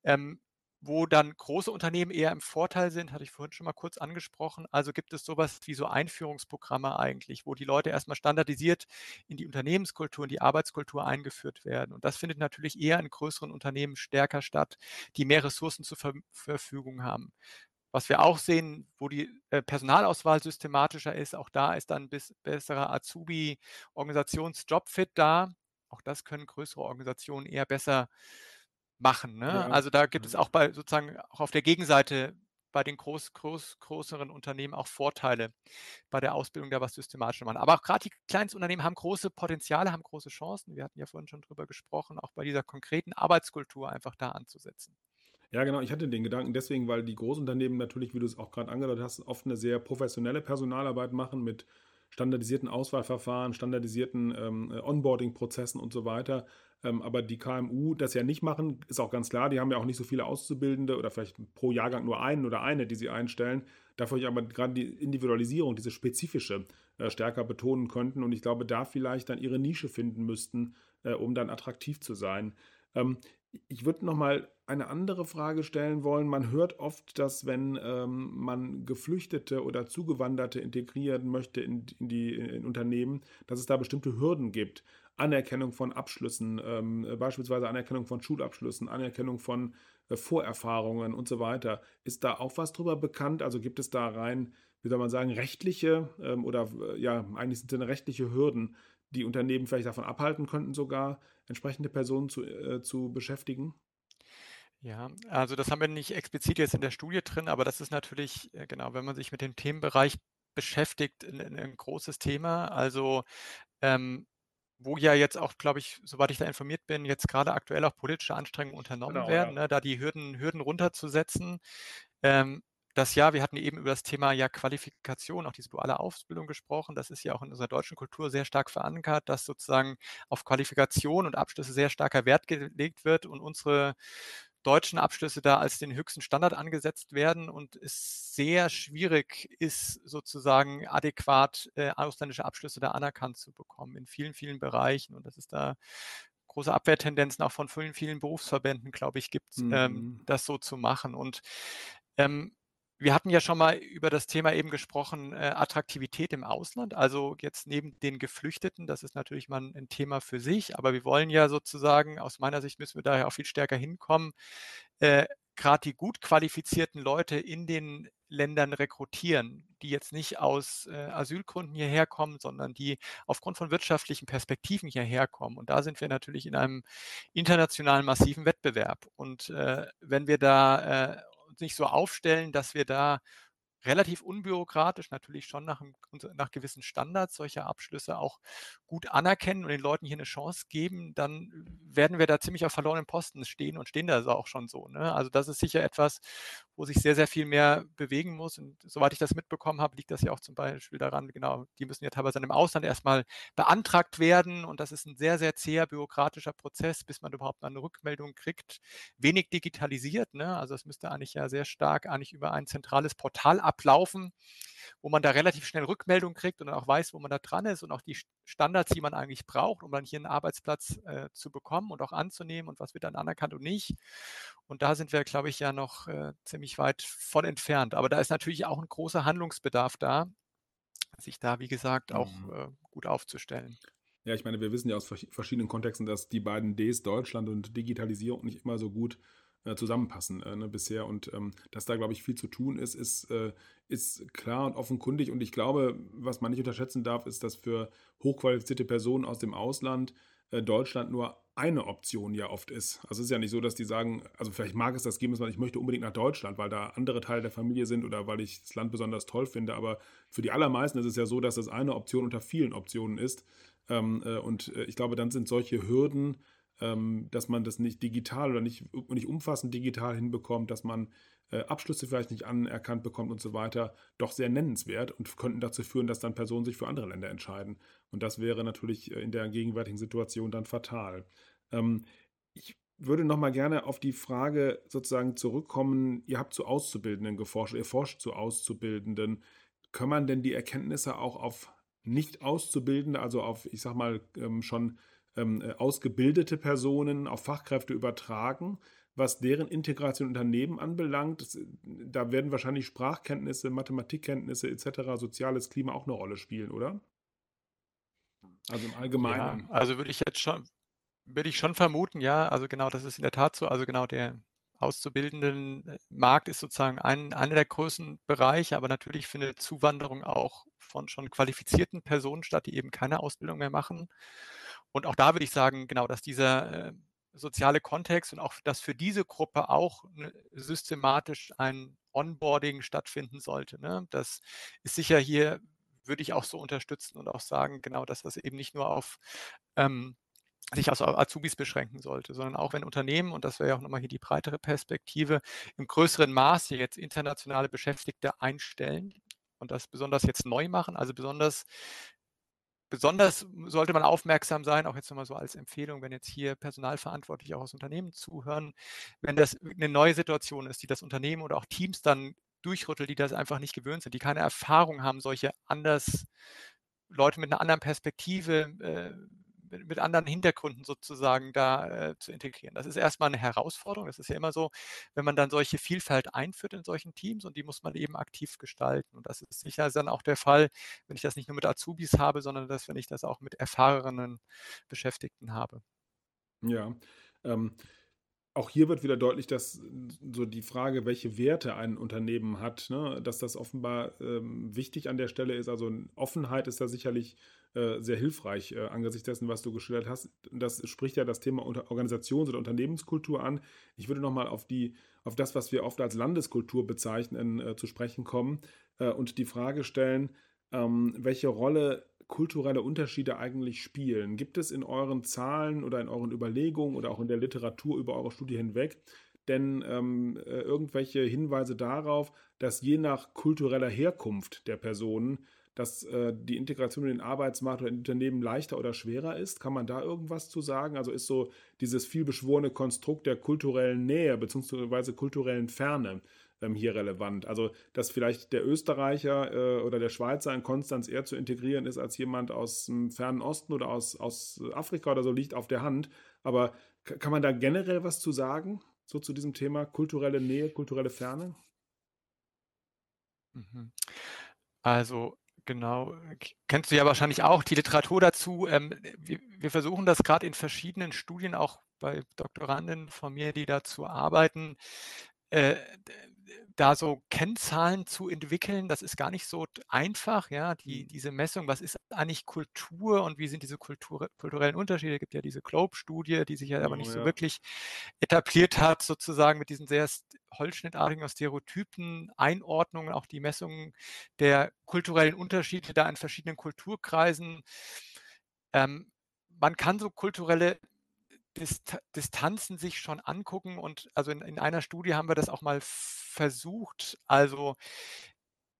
Ähm, wo dann große Unternehmen eher im Vorteil sind, hatte ich vorhin schon mal kurz angesprochen. Also gibt es sowas wie so Einführungsprogramme eigentlich, wo die Leute erstmal standardisiert in die Unternehmenskultur, in die Arbeitskultur eingeführt werden. Und das findet natürlich eher in größeren Unternehmen stärker statt, die mehr Ressourcen zur Ver Verfügung haben. Was wir auch sehen, wo die äh, Personalauswahl systematischer ist, auch da ist dann bis besserer Azubi-Organisationsjobfit da. Auch das können größere Organisationen eher besser machen. Ne? Ja. Also da gibt es auch bei sozusagen auch auf der Gegenseite bei den groß, groß, größeren Unternehmen auch Vorteile bei der Ausbildung, da was systematisch machen. Aber auch gerade die Kleinstunternehmen haben große Potenziale, haben große Chancen. Wir hatten ja vorhin schon drüber gesprochen, auch bei dieser konkreten Arbeitskultur einfach da anzusetzen. Ja, genau. Ich hatte den Gedanken deswegen, weil die Großunternehmen natürlich, wie du es auch gerade angedeutet hast, oft eine sehr professionelle Personalarbeit machen mit standardisierten Auswahlverfahren, standardisierten ähm, Onboarding-Prozessen und so weiter. Ähm, aber die KMU das ja nicht machen, ist auch ganz klar. Die haben ja auch nicht so viele Auszubildende oder vielleicht pro Jahrgang nur einen oder eine, die sie einstellen. Dafür ich aber gerade die Individualisierung, diese spezifische, äh, stärker betonen könnten und ich glaube, da vielleicht dann ihre Nische finden müssten, äh, um dann attraktiv zu sein. Ähm, ich würde noch mal eine andere Frage stellen wollen. Man hört oft, dass wenn ähm, man Geflüchtete oder Zugewanderte integrieren möchte in die in Unternehmen, dass es da bestimmte Hürden gibt. Anerkennung von Abschlüssen, ähm, beispielsweise Anerkennung von Schulabschlüssen, Anerkennung von äh, Vorerfahrungen und so weiter. Ist da auch was drüber bekannt? Also gibt es da rein, wie soll man sagen, rechtliche ähm, oder äh, ja, eigentlich sind es rechtliche Hürden, die Unternehmen vielleicht davon abhalten könnten, sogar entsprechende Personen zu, äh, zu beschäftigen? Ja, also das haben wir nicht explizit jetzt in der Studie drin, aber das ist natürlich, äh, genau, wenn man sich mit dem Themenbereich beschäftigt, ein, ein großes Thema. Also ähm, wo ja jetzt auch, glaube ich, soweit ich da informiert bin, jetzt gerade aktuell auch politische Anstrengungen unternommen genau, werden, ja. ne, da die Hürden, Hürden runterzusetzen. Ähm, das ja, wir hatten eben über das Thema ja Qualifikation, auch diese duale Ausbildung gesprochen. Das ist ja auch in unserer deutschen Kultur sehr stark verankert, dass sozusagen auf Qualifikation und Abschlüsse sehr starker Wert gelegt wird und unsere deutschen Abschlüsse da als den höchsten Standard angesetzt werden und es sehr schwierig ist, sozusagen adäquat äh, ausländische Abschlüsse da anerkannt zu bekommen in vielen, vielen Bereichen. Und das ist da große Abwehrtendenzen auch von vielen, vielen Berufsverbänden, glaube ich, gibt, ähm, mhm. ähm, das so zu machen. Und ähm, wir hatten ja schon mal über das Thema eben gesprochen, äh, Attraktivität im Ausland. Also jetzt neben den Geflüchteten, das ist natürlich mal ein Thema für sich, aber wir wollen ja sozusagen, aus meiner Sicht müssen wir daher auch viel stärker hinkommen, äh, gerade die gut qualifizierten Leute in den Ländern rekrutieren, die jetzt nicht aus äh, Asylgründen hierher kommen, sondern die aufgrund von wirtschaftlichen Perspektiven hierher kommen. Und da sind wir natürlich in einem internationalen massiven Wettbewerb. Und äh, wenn wir da äh, nicht so aufstellen, dass wir da relativ unbürokratisch, natürlich schon nach, nach gewissen Standards solche Abschlüsse auch gut anerkennen und den Leuten hier eine Chance geben, dann werden wir da ziemlich auf verlorenen Posten stehen und stehen da auch schon so. Ne? Also das ist sicher etwas, wo sich sehr, sehr viel mehr bewegen muss. Und soweit ich das mitbekommen habe, liegt das ja auch zum Beispiel daran, genau, die müssen ja teilweise im Ausland erstmal beantragt werden. Und das ist ein sehr, sehr zäher bürokratischer Prozess, bis man überhaupt eine Rückmeldung kriegt. Wenig digitalisiert. Ne? Also es müsste eigentlich ja sehr stark eigentlich über ein zentrales Portal ablaufen wo man da relativ schnell Rückmeldung kriegt und dann auch weiß, wo man da dran ist und auch die Standards, die man eigentlich braucht, um dann hier einen Arbeitsplatz äh, zu bekommen und auch anzunehmen und was wird dann anerkannt und nicht. Und da sind wir, glaube ich, ja noch äh, ziemlich weit von entfernt. Aber da ist natürlich auch ein großer Handlungsbedarf da, sich da, wie gesagt, auch mhm. äh, gut aufzustellen. Ja, ich meine, wir wissen ja aus verschiedenen Kontexten, dass die beiden Ds, Deutschland und Digitalisierung, nicht immer so gut äh, zusammenpassen äh, ne, bisher. Und ähm, dass da, glaube ich, viel zu tun ist, ist, äh, ist klar und offenkundig. Und ich glaube, was man nicht unterschätzen darf, ist, dass für hochqualifizierte Personen aus dem Ausland äh, Deutschland nur eine Option ja oft ist. Also es ist ja nicht so, dass die sagen, also vielleicht mag es das geben, dass man, ich möchte unbedingt nach Deutschland, weil da andere Teile der Familie sind oder weil ich das Land besonders toll finde. Aber für die allermeisten ist es ja so, dass das eine Option unter vielen Optionen ist. Ähm, äh, und äh, ich glaube, dann sind solche Hürden dass man das nicht digital oder nicht, nicht umfassend digital hinbekommt, dass man äh, Abschlüsse vielleicht nicht anerkannt bekommt und so weiter, doch sehr nennenswert und könnten dazu führen, dass dann Personen sich für andere Länder entscheiden. Und das wäre natürlich äh, in der gegenwärtigen Situation dann fatal. Ähm, ich würde noch mal gerne auf die Frage sozusagen zurückkommen. Ihr habt zu Auszubildenden geforscht, ihr forscht zu Auszubildenden. Kann man denn die Erkenntnisse auch auf nicht Auszubildende, also auf, ich sag mal, ähm, schon ähm, äh, ausgebildete Personen, auf Fachkräfte übertragen? was deren Integration in Unternehmen anbelangt. Das, da werden wahrscheinlich Sprachkenntnisse, Mathematikkenntnisse etc., soziales Klima auch eine Rolle spielen, oder? Also im Allgemeinen. Ja, also würde ich jetzt schon, würde ich schon vermuten, ja, also genau, das ist in der Tat so. Also genau der auszubildenden äh, Markt ist sozusagen ein, einer der größten Bereiche, aber natürlich findet Zuwanderung auch von schon qualifizierten Personen statt, die eben keine Ausbildung mehr machen. Und auch da würde ich sagen, genau, dass dieser äh, soziale Kontext und auch, dass für diese Gruppe auch ne, systematisch ein Onboarding stattfinden sollte. Ne? Das ist sicher hier, würde ich auch so unterstützen und auch sagen, genau, dass das eben nicht nur auf ähm, sich auf Azubis beschränken sollte, sondern auch wenn Unternehmen, und das wäre ja auch nochmal hier die breitere Perspektive, im größeren Maße jetzt internationale Beschäftigte einstellen und das besonders jetzt neu machen, also besonders Besonders sollte man aufmerksam sein, auch jetzt nochmal so als Empfehlung, wenn jetzt hier Personalverantwortliche auch aus Unternehmen zuhören, wenn das eine neue Situation ist, die das Unternehmen oder auch Teams dann durchrüttelt, die das einfach nicht gewöhnt sind, die keine Erfahrung haben, solche anders Leute mit einer anderen Perspektive äh, mit, mit anderen Hintergründen sozusagen da äh, zu integrieren. Das ist erstmal eine Herausforderung. Das ist ja immer so, wenn man dann solche Vielfalt einführt in solchen Teams und die muss man eben aktiv gestalten. Und das ist sicher dann auch der Fall, wenn ich das nicht nur mit Azubis habe, sondern dass, wenn ich das auch mit erfahrenen Beschäftigten habe. Ja. Ähm, auch hier wird wieder deutlich, dass so die Frage, welche Werte ein Unternehmen hat, ne, dass das offenbar ähm, wichtig an der Stelle ist. Also Offenheit ist da sicherlich äh, sehr hilfreich äh, angesichts dessen, was du geschildert hast. Das spricht ja das Thema Organisations- oder Unternehmenskultur an. Ich würde nochmal auf auf das, was wir oft als Landeskultur bezeichnen, äh, zu sprechen kommen äh, und die Frage stellen, ähm, welche Rolle kulturelle Unterschiede eigentlich spielen. Gibt es in euren Zahlen oder in euren Überlegungen oder auch in der Literatur über eure Studie hinweg denn ähm, äh, irgendwelche Hinweise darauf, dass je nach kultureller Herkunft der Personen dass äh, die Integration in den Arbeitsmarkt oder in Unternehmen leichter oder schwerer ist? Kann man da irgendwas zu sagen? Also ist so dieses vielbeschworene Konstrukt der kulturellen Nähe bzw. kulturellen Ferne ähm, hier relevant? Also, dass vielleicht der Österreicher äh, oder der Schweizer in Konstanz eher zu integrieren ist als jemand aus dem fernen Osten oder aus, aus Afrika oder so, liegt auf der Hand. Aber kann man da generell was zu sagen? So zu diesem Thema kulturelle Nähe, kulturelle Ferne? Mhm. Also Genau, kennst du ja wahrscheinlich auch die Literatur dazu. Ähm, wir, versuchen das gerade in verschiedenen Studien, auch bei Doktoranden von mir, die dazu arbeiten, äh, da so Kennzahlen zu entwickeln, das ist gar nicht so einfach, ja, die, mhm. diese Messung, was ist eigentlich Kultur und wie sind diese Kultur, kulturellen Unterschiede? Es gibt ja diese Globe-Studie, die sich ja aber nicht oh, so wirklich etabliert hat, sozusagen mit diesen sehr holzschnittartigen Stereotypen, Einordnungen, auch die Messungen der kulturellen Unterschiede da in verschiedenen Kulturkreisen. Ähm, man kann so kulturelle Dist Distanzen sich schon angucken und also in, in einer Studie haben wir das auch mal versucht. Also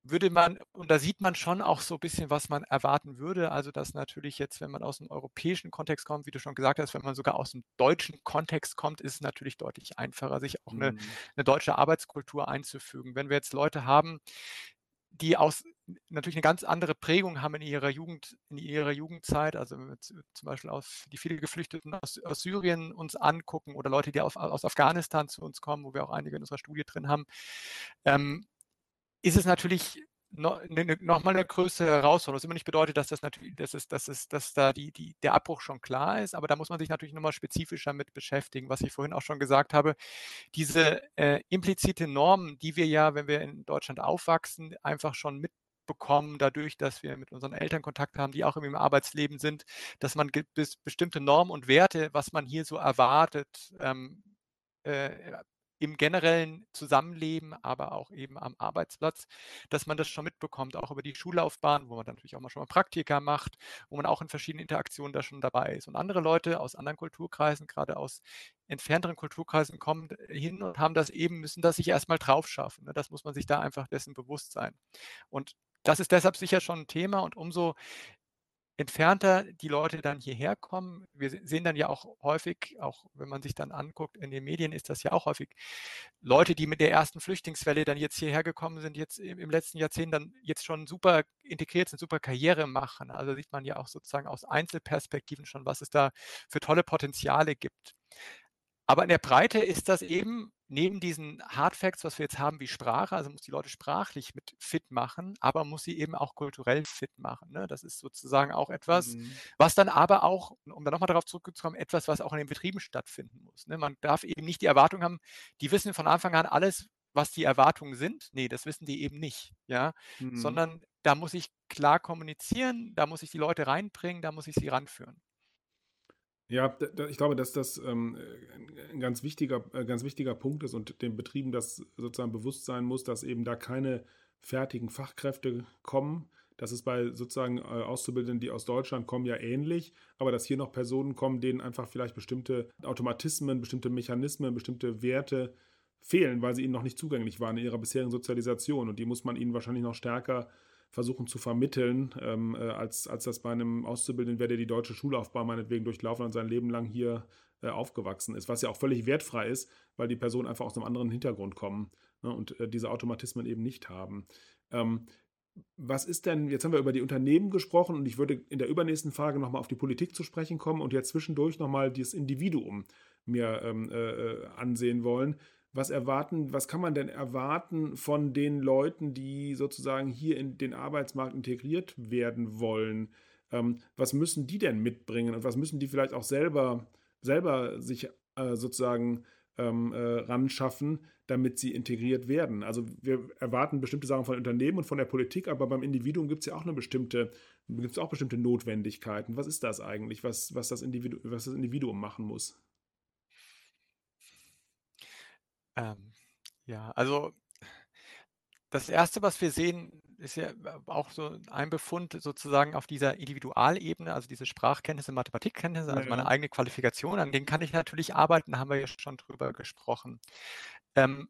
würde man, und da sieht man schon auch so ein bisschen, was man erwarten würde. Also, dass natürlich jetzt, wenn man aus dem europäischen Kontext kommt, wie du schon gesagt hast, wenn man sogar aus dem deutschen Kontext kommt, ist es natürlich deutlich einfacher, sich auch eine, mhm. eine deutsche Arbeitskultur einzufügen. Wenn wir jetzt Leute haben, die aus natürlich eine ganz andere Prägung haben in ihrer Jugend, in ihrer Jugendzeit, also zum Beispiel aus die viele Geflüchteten aus, aus Syrien uns angucken oder Leute, die auf, aus Afghanistan zu uns kommen, wo wir auch einige in unserer Studie drin haben, ähm, ist es natürlich noch, ne, noch mal eine größere Herausforderung. Das immer nicht bedeutet, dass das natürlich, dass es, dass es, dass da die, die, der Abbruch schon klar ist, aber da muss man sich natürlich nochmal spezifischer mit beschäftigen, was ich vorhin auch schon gesagt habe. Diese äh, implizite Norm, die wir ja, wenn wir in Deutschland aufwachsen, einfach schon mitbekommen, dadurch, dass wir mit unseren Eltern Kontakt haben, die auch im Arbeitsleben sind, dass man bestimmte Normen und Werte, was man hier so erwartet, ähm, äh, im generellen Zusammenleben, aber auch eben am Arbeitsplatz, dass man das schon mitbekommt, auch über die Schullaufbahn, wo man dann natürlich auch mal schon mal Praktika macht, wo man auch in verschiedenen Interaktionen da schon dabei ist. Und andere Leute aus anderen Kulturkreisen, gerade aus entfernteren Kulturkreisen, kommen hin und haben das eben, müssen das sich erstmal drauf schaffen. Ne? Das muss man sich da einfach dessen bewusst sein. Und das ist deshalb sicher schon ein Thema und umso entfernter die Leute dann hierher kommen. Wir sehen dann ja auch häufig, auch wenn man sich dann anguckt, in den Medien ist das ja auch häufig, Leute, die mit der ersten Flüchtlingswelle dann jetzt hierher gekommen sind, jetzt im, letzten Jahrzehnt dann jetzt schon super integriert sind, super Karriere machen. Also sieht man ja auch sozusagen aus Einzelperspektiven schon, was es da für tolle Potenziale gibt. Aber in der Breite ist das eben neben diesen Hard Facts, was wir jetzt haben, wie Sprache, also muss die Leute sprachlich mit fit machen, aber muss sie eben auch kulturell fit machen. Ne? Das ist sozusagen auch etwas, mhm. was dann aber auch, um da nochmal darauf zurückzukommen, etwas, was auch in den Betrieben stattfinden muss. Ne? Man darf eben nicht die Erwartung haben, die wissen von Anfang an alles, was die Erwartungen sind. Nee, das wissen die eben nicht, ja, mhm. sondern da muss ich klar kommunizieren, da muss ich die Leute reinbringen, da muss ich sie ranführen. Ja, ich glaube, dass das ähm, ein ganz wichtiger, äh, ganz wichtiger Punkt ist und den Betrieben das sozusagen bewusst sein muss, dass eben da keine fertigen Fachkräfte kommen. Das ist bei sozusagen äh, Auszubildenden, die aus Deutschland kommen, ja ähnlich, aber dass hier noch Personen kommen, denen einfach vielleicht bestimmte Automatismen, bestimmte Mechanismen, bestimmte Werte fehlen, weil sie ihnen noch nicht zugänglich waren in ihrer bisherigen Sozialisation. Und die muss man ihnen wahrscheinlich noch stärker äh, versuchen zu vermitteln, ähm, äh, als, als das bei einem Auszubildenden wäre, der die deutsche Schullaufbahn meinetwegen durchlaufen und sein Leben lang hier äh, aufgewachsen ist, was ja auch völlig wertfrei ist, weil die Personen einfach aus einem anderen Hintergrund kommen ne, und äh, diese Automatismen eben nicht haben. Ähm, was ist denn, jetzt haben wir über die Unternehmen gesprochen und ich würde in der übernächsten Frage nochmal auf die Politik zu sprechen kommen und jetzt zwischendurch nochmal das Individuum mir ähm, äh, äh ansehen wollen was erwarten, was kann man denn erwarten von den Leuten, die sozusagen hier in den Arbeitsmarkt integriert werden wollen? Ähm, was müssen die denn mitbringen und was müssen die vielleicht auch selber, selber sich äh, sozusagen ähm, äh, ranschaffen, damit sie integriert werden? Also wir erwarten bestimmte Sachen von Unternehmen und von der Politik, aber beim Individuum gibt es ja auch eine bestimmte, gibt auch bestimmte Notwendigkeiten. Was ist das eigentlich, was, was, das Individu was das Individuum machen muss? Ähm, ja, also das Erste, was wir sehen, ist ja auch so ein Befund sozusagen auf dieser Individualebene, also diese Sprachkenntnisse, Mathematikkenntnisse, also meine eigene Qualifikation, an denen kann ich natürlich arbeiten, haben wir ja schon drüber gesprochen. Ähm,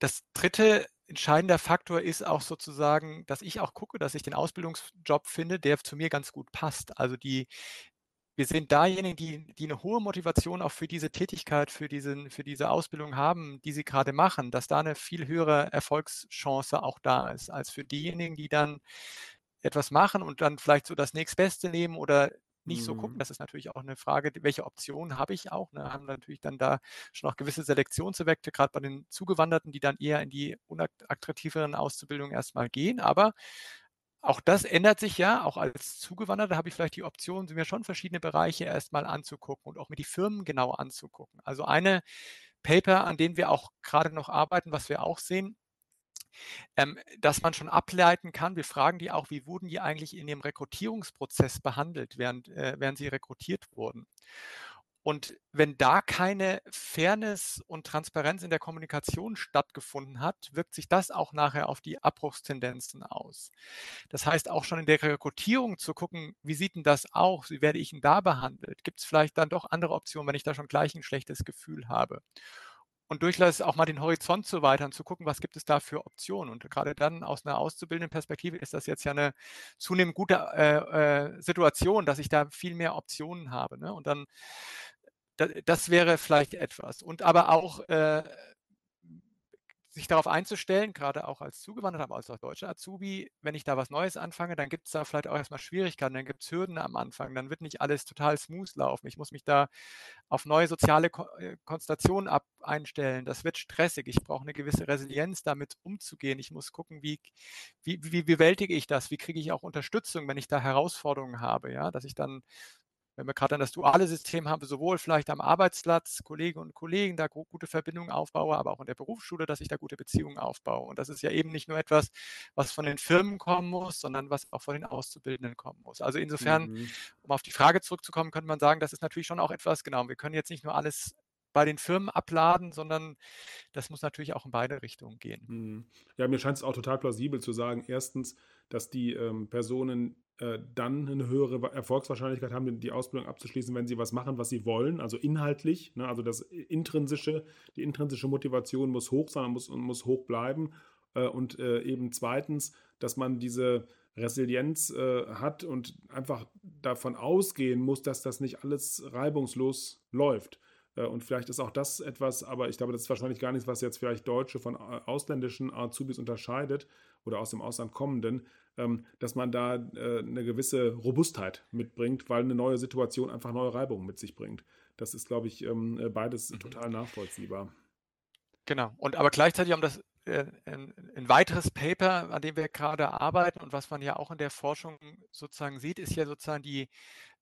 das dritte entscheidende Faktor ist auch sozusagen, dass ich auch gucke, dass ich den Ausbildungsjob finde, der zu mir ganz gut passt. Also die, wir sind diejenigen, die, die eine hohe Motivation auch für diese Tätigkeit, für, diesen, für diese Ausbildung haben, die sie gerade machen, dass da eine viel höhere Erfolgschance auch da ist, als für diejenigen, die dann etwas machen und dann vielleicht so das nächstbeste nehmen oder nicht so gucken. Mhm. Das ist natürlich auch eine Frage, welche Optionen habe ich auch. Ne? Haben natürlich dann da schon auch gewisse Selektionseffekte, gerade bei den Zugewanderten, die dann eher in die unattraktiveren Auszubildungen erstmal gehen. Aber auch das ändert sich ja. Auch als Zugewanderter habe ich vielleicht die Option, mir schon verschiedene Bereiche erstmal anzugucken und auch mir die Firmen genau anzugucken. Also eine Paper, an denen wir auch gerade noch arbeiten, was wir auch sehen, ähm, dass man schon ableiten kann. Wir fragen die auch, wie wurden die eigentlich in dem Rekrutierungsprozess behandelt, während, äh, während sie rekrutiert wurden. Und wenn da keine Fairness und Transparenz in der Kommunikation stattgefunden hat, wirkt sich das auch nachher auf die Abbruchstendenzen aus. Das heißt, auch schon in der Rekrutierung zu gucken, wie sieht denn das aus? Wie werde ich denn da behandelt? Gibt es vielleicht dann doch andere Optionen, wenn ich da schon gleich ein schlechtes Gefühl habe? Und durchaus auch mal den Horizont zu weitern, zu gucken, was gibt es da für Optionen. Und gerade dann aus einer auszubildenden Perspektive ist das jetzt ja eine zunehmend gute äh, äh, Situation, dass ich da viel mehr Optionen habe. Ne? Und dann das wäre vielleicht etwas. Und aber auch äh, sich darauf einzustellen, gerade auch als Zugewanderter, aber als deutscher Azubi, wenn ich da was Neues anfange, dann gibt es da vielleicht auch erstmal Schwierigkeiten, dann gibt es Hürden am Anfang, dann wird nicht alles total smooth laufen. Ich muss mich da auf neue soziale Ko äh, Konstellationen ab einstellen. Das wird stressig. Ich brauche eine gewisse Resilienz, damit umzugehen. Ich muss gucken, wie, wie, wie bewältige ich das? Wie kriege ich auch Unterstützung, wenn ich da Herausforderungen habe? Ja, dass ich dann wenn wir gerade dann das duale System haben, sowohl vielleicht am Arbeitsplatz, Kollegen und Kollegen, da gute Verbindungen aufbaue, aber auch in der Berufsschule, dass ich da gute Beziehungen aufbaue. Und das ist ja eben nicht nur etwas, was von den Firmen kommen muss, sondern was auch von den Auszubildenden kommen muss. Also insofern, mhm. um auf die Frage zurückzukommen, könnte man sagen, das ist natürlich schon auch etwas, genau, wir können jetzt nicht nur alles bei den Firmen abladen, sondern das muss natürlich auch in beide Richtungen gehen. Mhm. Ja, mir scheint es auch total plausibel zu sagen, erstens, dass die ähm, Personen äh, dann eine höhere Erfolgswahrscheinlichkeit haben, die Ausbildung abzuschließen, wenn sie was machen, was sie wollen, also inhaltlich. Ne? Also das intrinsische, die intrinsische Motivation muss hoch sein und muss, muss hoch bleiben. Äh, und äh, eben zweitens, dass man diese Resilienz hat und einfach davon ausgehen muss, dass das nicht alles reibungslos läuft. Und vielleicht ist auch das etwas, aber ich glaube, das ist wahrscheinlich gar nichts, was jetzt vielleicht Deutsche von ausländischen Azubis unterscheidet oder aus dem Ausland kommenden, dass man da äh, eine gewisse Robustheit mitbringt, weil eine neue Situation einfach neue Reibungen mit sich bringt. Das ist, glaube ich, ähm, beides total nachvollziehbar. Genau. Und aber gleichzeitig, um das ein, ein, weiteres Paper, an dem wir gerade arbeiten und was man ja auch in der Forschung sozusagen sieht, ist ja sozusagen die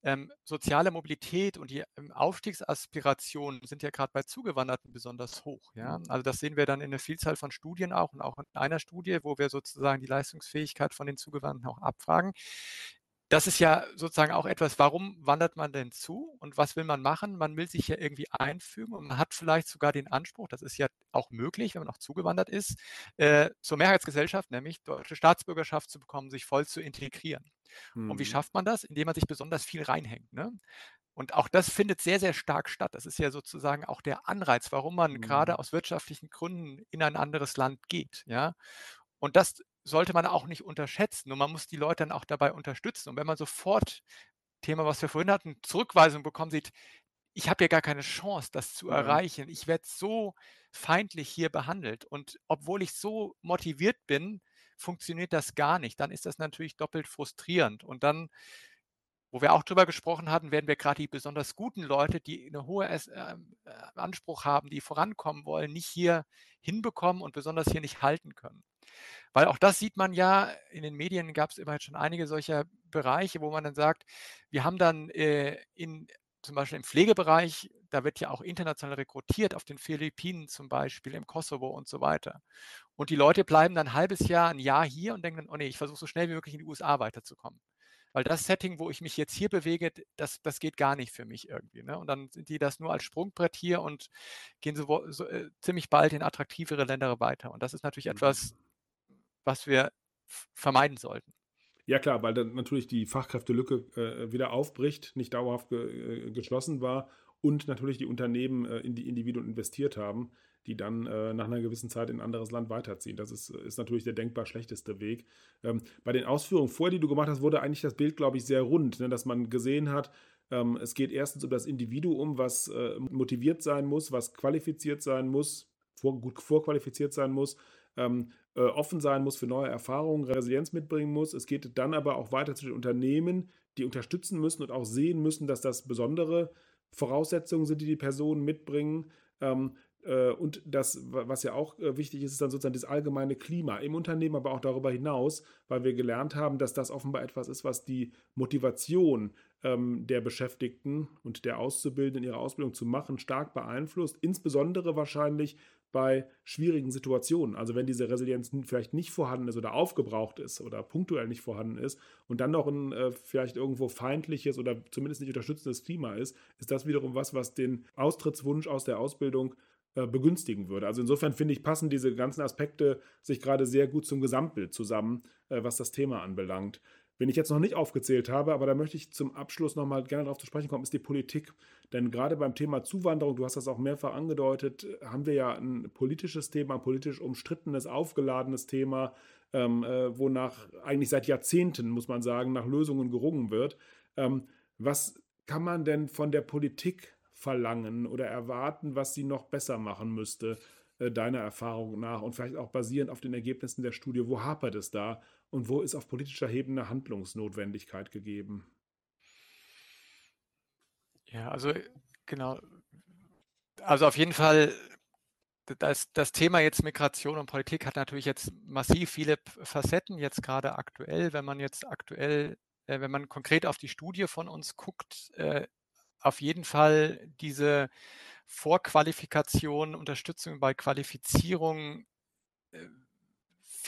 ähm, soziale Mobilität und die ähm, Aufstiegsaspirationen sind ja gerade bei Zugewanderten besonders hoch. Ja? Mhm. Also das sehen wir dann in einer Vielzahl von Studien auch und auch in einer Studie, wo wir sozusagen die Leistungsfähigkeit von den Zugewanderten auch abfragen. Das ist ja sozusagen auch etwas, warum wandert man denn zu und was will man machen? Man will sich ja irgendwie einfügen und man hat vielleicht sogar den Anspruch, das ist ja auch möglich, wenn man auch zugewandert ist, äh, zur Mehrheitsgesellschaft, nämlich deutsche Staatsbürgerschaft zu bekommen, sich voll zu integrieren. Mhm. Und wie mhm. schafft man das? Indem man sich besonders viel reinhängt. Ne? Und auch das findet sehr, sehr stark statt. Das ist ja sozusagen auch der Anreiz, warum man mhm. gerade aus wirtschaftlichen Gründen in ein anderes Land geht. Ja? Und das sollte man auch nicht unterschätzen. Und man muss die Leute dann auch dabei unterstützen. Und wenn man sofort, Thema, was wir vorhin hatten, Zurückweisung bekommen sieht, ich habe ja gar keine Chance, das zu mhm. erreichen. Ich werde so feindlich hier behandelt. Und obwohl ich so motiviert bin, funktioniert das gar nicht, dann ist das natürlich doppelt frustrierend. Und dann, wo wir auch drüber gesprochen hatten, werden wir gerade die besonders guten Leute, die einen hohen ähm, äh, Anspruch haben, die vorankommen wollen, nicht hier hinbekommen und besonders hier nicht halten können. Weil auch das sieht man ja, in den Medien gab es immerhin schon einige solcher Bereiche, wo man dann sagt, wir haben dann äh, in zum Beispiel im Pflegebereich, da wird ja auch international rekrutiert, auf den Philippinen zum Beispiel, im Kosovo und so weiter. Und die Leute bleiben dann ein halbes Jahr, ein Jahr hier und denken dann, oh nee, ich versuche so schnell wie möglich in die USA weiterzukommen. Weil das Setting, wo ich mich jetzt hier bewege, das, das geht gar nicht für mich irgendwie. Ne? Und dann sind die das nur als Sprungbrett hier und gehen so, so äh, ziemlich bald in attraktivere Länder weiter. Und das ist natürlich etwas, mhm. Was wir vermeiden sollten. Ja klar, weil dann natürlich die Fachkräftelücke äh, wieder aufbricht, nicht dauerhaft ge äh, geschlossen war und natürlich die Unternehmen äh, in die Individuen investiert haben, die dann äh, nach einer gewissen Zeit in ein anderes Land weiterziehen. Das ist, ist natürlich der denkbar schlechteste Weg. Ähm, bei den Ausführungen vorher, die du gemacht hast, wurde eigentlich das Bild, glaube ich, sehr rund, ne, dass man gesehen hat, ähm, es geht erstens um das Individuum, was äh, motiviert sein muss, was qualifiziert sein muss, vor, gut vorqualifiziert sein muss, ähm, äh, offen sein muss für neue Erfahrungen, Resilienz mitbringen muss. Es geht dann aber auch weiter zu den Unternehmen, die unterstützen müssen und auch sehen müssen, dass das besondere Voraussetzungen sind, die die Personen mitbringen. Ähm, äh, und das, was ja auch äh, wichtig ist, ist dann sozusagen das allgemeine Klima im Unternehmen, aber auch darüber hinaus, weil wir gelernt haben, dass das offenbar etwas ist, was die Motivation ähm, der Beschäftigten und der Auszubildenden ihre Ausbildung zu machen stark beeinflusst. Insbesondere wahrscheinlich bei schwierigen Situationen. Also wenn diese Resilienz vielleicht nicht vorhanden ist oder aufgebraucht ist oder punktuell nicht vorhanden ist und dann noch ein äh, vielleicht irgendwo feindliches oder zumindest nicht unterstützendes Klima ist, ist das wiederum was, was den Austrittswunsch aus der Ausbildung äh, begünstigen würde. Also insofern finde ich, passen diese ganzen Aspekte sich gerade sehr gut zum Gesamtbild zusammen, äh, was das Thema anbelangt. Wenn ich jetzt noch nicht aufgezählt habe, aber da möchte ich zum Abschluss nochmal gerne darauf zu sprechen kommen, ist die Politik. Denn gerade beim Thema Zuwanderung, du hast das auch mehrfach angedeutet, haben wir ja ein politisches Thema, ein politisch umstrittenes, aufgeladenes Thema, ähm, äh, wonach eigentlich seit Jahrzehnten, muss man sagen, nach Lösungen gerungen wird. Ähm, was kann man denn von der Politik verlangen oder erwarten, was sie noch besser machen müsste, äh, deiner Erfahrung nach und vielleicht auch basierend auf den Ergebnissen der Studie? Wo hapert es da? Und wo ist auf politischer Ebene Handlungsnotwendigkeit gegeben? Ja, also genau. Also auf jeden Fall, das, das Thema jetzt Migration und Politik hat natürlich jetzt massiv viele Facetten, jetzt gerade aktuell. Wenn man jetzt aktuell, äh, wenn man konkret auf die Studie von uns guckt, äh, auf jeden Fall diese Vorqualifikation, Unterstützung bei Qualifizierung äh,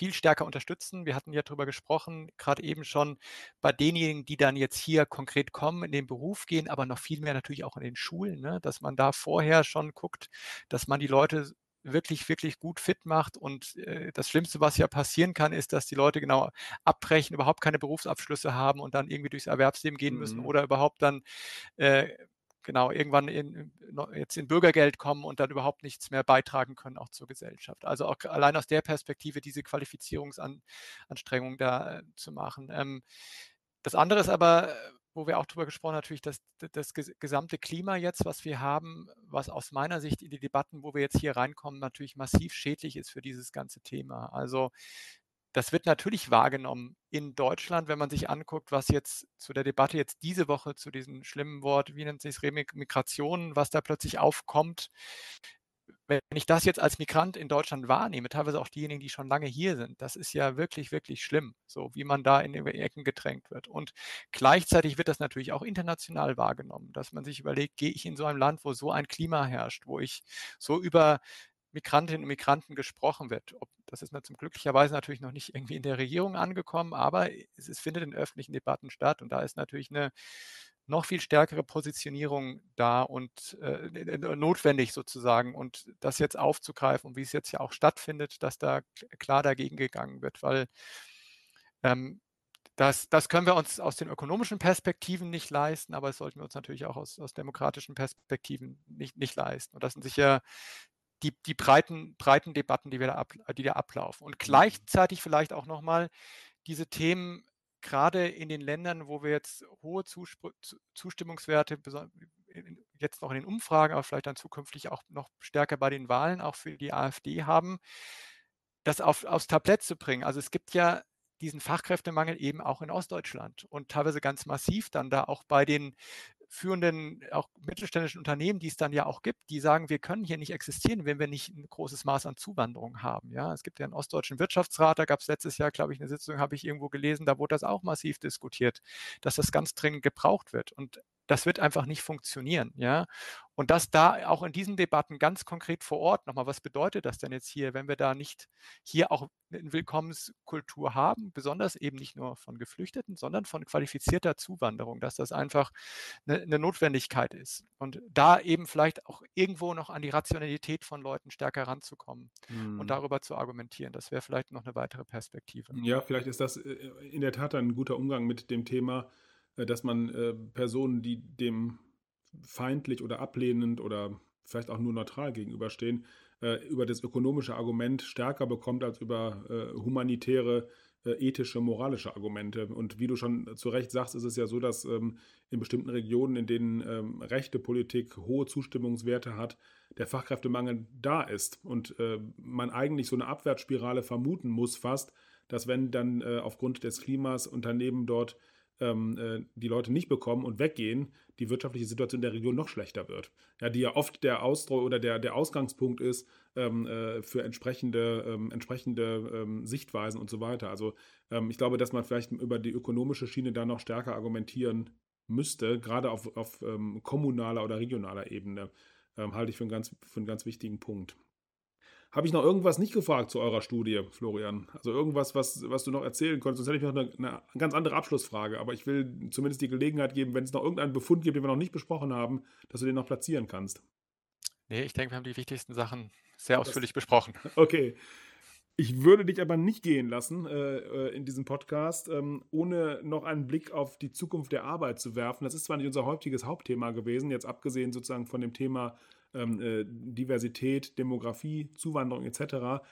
viel stärker unterstützen. Wir hatten ja darüber gesprochen, gerade eben schon bei denjenigen, die dann jetzt hier konkret kommen, in den Beruf gehen, aber noch viel mehr natürlich auch in den Schulen, ne? dass man da vorher schon guckt, dass man die Leute wirklich, wirklich gut fit macht. Und äh, das Schlimmste, was ja passieren kann, ist, dass die Leute genau abbrechen, überhaupt keine Berufsabschlüsse haben und dann irgendwie durchs Erwerbsleben gehen müssen mhm. oder überhaupt dann äh, genau irgendwann in, jetzt in Bürgergeld kommen und dann überhaupt nichts mehr beitragen können, auch zur Gesellschaft. Also auch allein aus der Perspektive diese Qualifizierungsanstrengung da äh, zu machen. Ähm, das andere ist aber, wo wir auch drüber gesprochen haben, natürlich das, das gesamte Klima jetzt, was wir haben, was aus meiner Sicht in die Debatten, wo wir jetzt hier reinkommen, natürlich massiv schädlich ist für dieses ganze Thema. Also das wird natürlich wahrgenommen in Deutschland, wenn man sich anguckt, was jetzt zu der Debatte jetzt diese Woche zu diesem schlimmen Wort, wie nennt sich es, Remigration, was da plötzlich aufkommt. Wenn ich das jetzt als Migrant in Deutschland wahrnehme, teilweise auch diejenigen, die schon lange hier sind, das ist ja wirklich, wirklich schlimm, so wie man da in die Ecken gedrängt wird. Und gleichzeitig wird das natürlich auch international wahrgenommen, dass man sich überlegt, gehe ich in so ein Land, wo so ein Klima herrscht, wo ich so über Migrantinnen und Migranten gesprochen wird. Ob, das ist zum glücklicherweise natürlich noch nicht irgendwie in der Regierung angekommen, aber es, es, findet in öffentlichen Debatten statt und da ist natürlich eine noch viel stärkere Positionierung da und äh, notwendig sozusagen und das jetzt aufzugreifen und wie es jetzt ja auch stattfindet, dass da klar dagegen gegangen wird, weil ähm, das, das, können wir uns aus den ökonomischen Perspektiven nicht leisten, aber das sollten wir uns natürlich auch aus, aus demokratischen Perspektiven nicht, nicht leisten. Und das sind sicher die, die breiten, breiten Debatten, die, wir da ab, die da ablaufen. Und mhm. gleichzeitig vielleicht auch nochmal diese Themen, gerade in den Ländern, wo wir jetzt hohe Zuspr Zustimmungswerte, jetzt noch in den Umfragen, aber vielleicht dann zukünftig auch noch stärker bei den Wahlen, auch für die AfD haben, das auf, aufs Tablett zu bringen. Also es gibt ja diesen Fachkräftemangel eben auch in Ostdeutschland und teilweise ganz massiv dann da auch bei den führenden, auch mittelständischen Unternehmen, die es dann ja auch gibt, die sagen, wir können hier nicht existieren, wenn wir nicht ein großes Maß an Zuwanderung haben. Ja, es gibt ja einen ostdeutschen Wirtschaftsrat, da gab es letztes Jahr, glaube ich, eine Sitzung, habe ich irgendwo gelesen, da wurde das auch massiv diskutiert, dass das ganz dringend gebraucht wird. Und das wird einfach nicht funktionieren, ja. Und dass da auch in diesen Debatten ganz konkret vor Ort nochmal, was bedeutet das denn jetzt hier, wenn wir da nicht hier auch eine Willkommenskultur haben, besonders eben nicht nur von Geflüchteten, sondern von qualifizierter Zuwanderung, dass das einfach eine, eine Notwendigkeit ist. Und da eben vielleicht auch irgendwo noch an die Rationalität von Leuten stärker ranzukommen hm. und darüber zu argumentieren. Das wäre vielleicht noch eine weitere Perspektive. Ja, vielleicht ist das äh, in der Tat ein guter Umgang mit dem Thema, äh, dass man äh, Personen, die dem feindlich oder ablehnend oder vielleicht auch nur neutral gegenüberstehen, äh, über das ökonomische Argument stärker bekommt als über humanitäre, ethische, moralische Argumente. Und wie du schon zu Recht sagst, ist es ja so, dass ähm, in bestimmten Regionen, in denen ähm, rechte Politik hohe Zustimmungswerte hat, der Fachkräftemangel da ist und man eigentlich so eine Abwärtsspirale vermuten muss fast, dass wenn dann aufgrund des Klimas Unternehmen dort ähm, äh, die Leute nicht bekommen und weggehen, die wirtschaftliche Situation der Region noch schlechter wird. Ja, die ja oft der Ausdruck oder der, der Ausgangspunkt ist ähm, äh, für entsprechende, ähm, entsprechende ähm, Sichtweisen und so weiter. Also ähm, ich glaube, dass man vielleicht über die ökonomische Schiene da noch stärker argumentieren müsste, gerade auf, auf ähm, kommunaler oder regionaler Ebene, halte ich für einen, ganz, für einen ganz wichtigen Punkt. Habe ich noch irgendwas nicht gefragt zu eurer Studie, Florian? Also irgendwas, was, was du noch erzählen konntest? Sonst hätte ich noch eine, eine ganz andere Abschlussfrage. Aber ich will zumindest die Gelegenheit geben, wenn es noch irgendeinen Befund gibt, den wir noch nicht besprochen haben, dass du den noch platzieren kannst. Nee, ich denke, wir haben die wichtigsten Sachen sehr ausführlich das, besprochen. Okay. Ich würde dich aber nicht gehen lassen äh, äh, in diesem Podcast, ähm, ohne noch einen Blick auf die Zukunft der Arbeit zu werfen. Das ist zwar nicht unser heutiges Hauptthema gewesen, jetzt abgesehen sozusagen von dem Thema ähm, äh, Diversität, Demografie, Zuwanderung etc.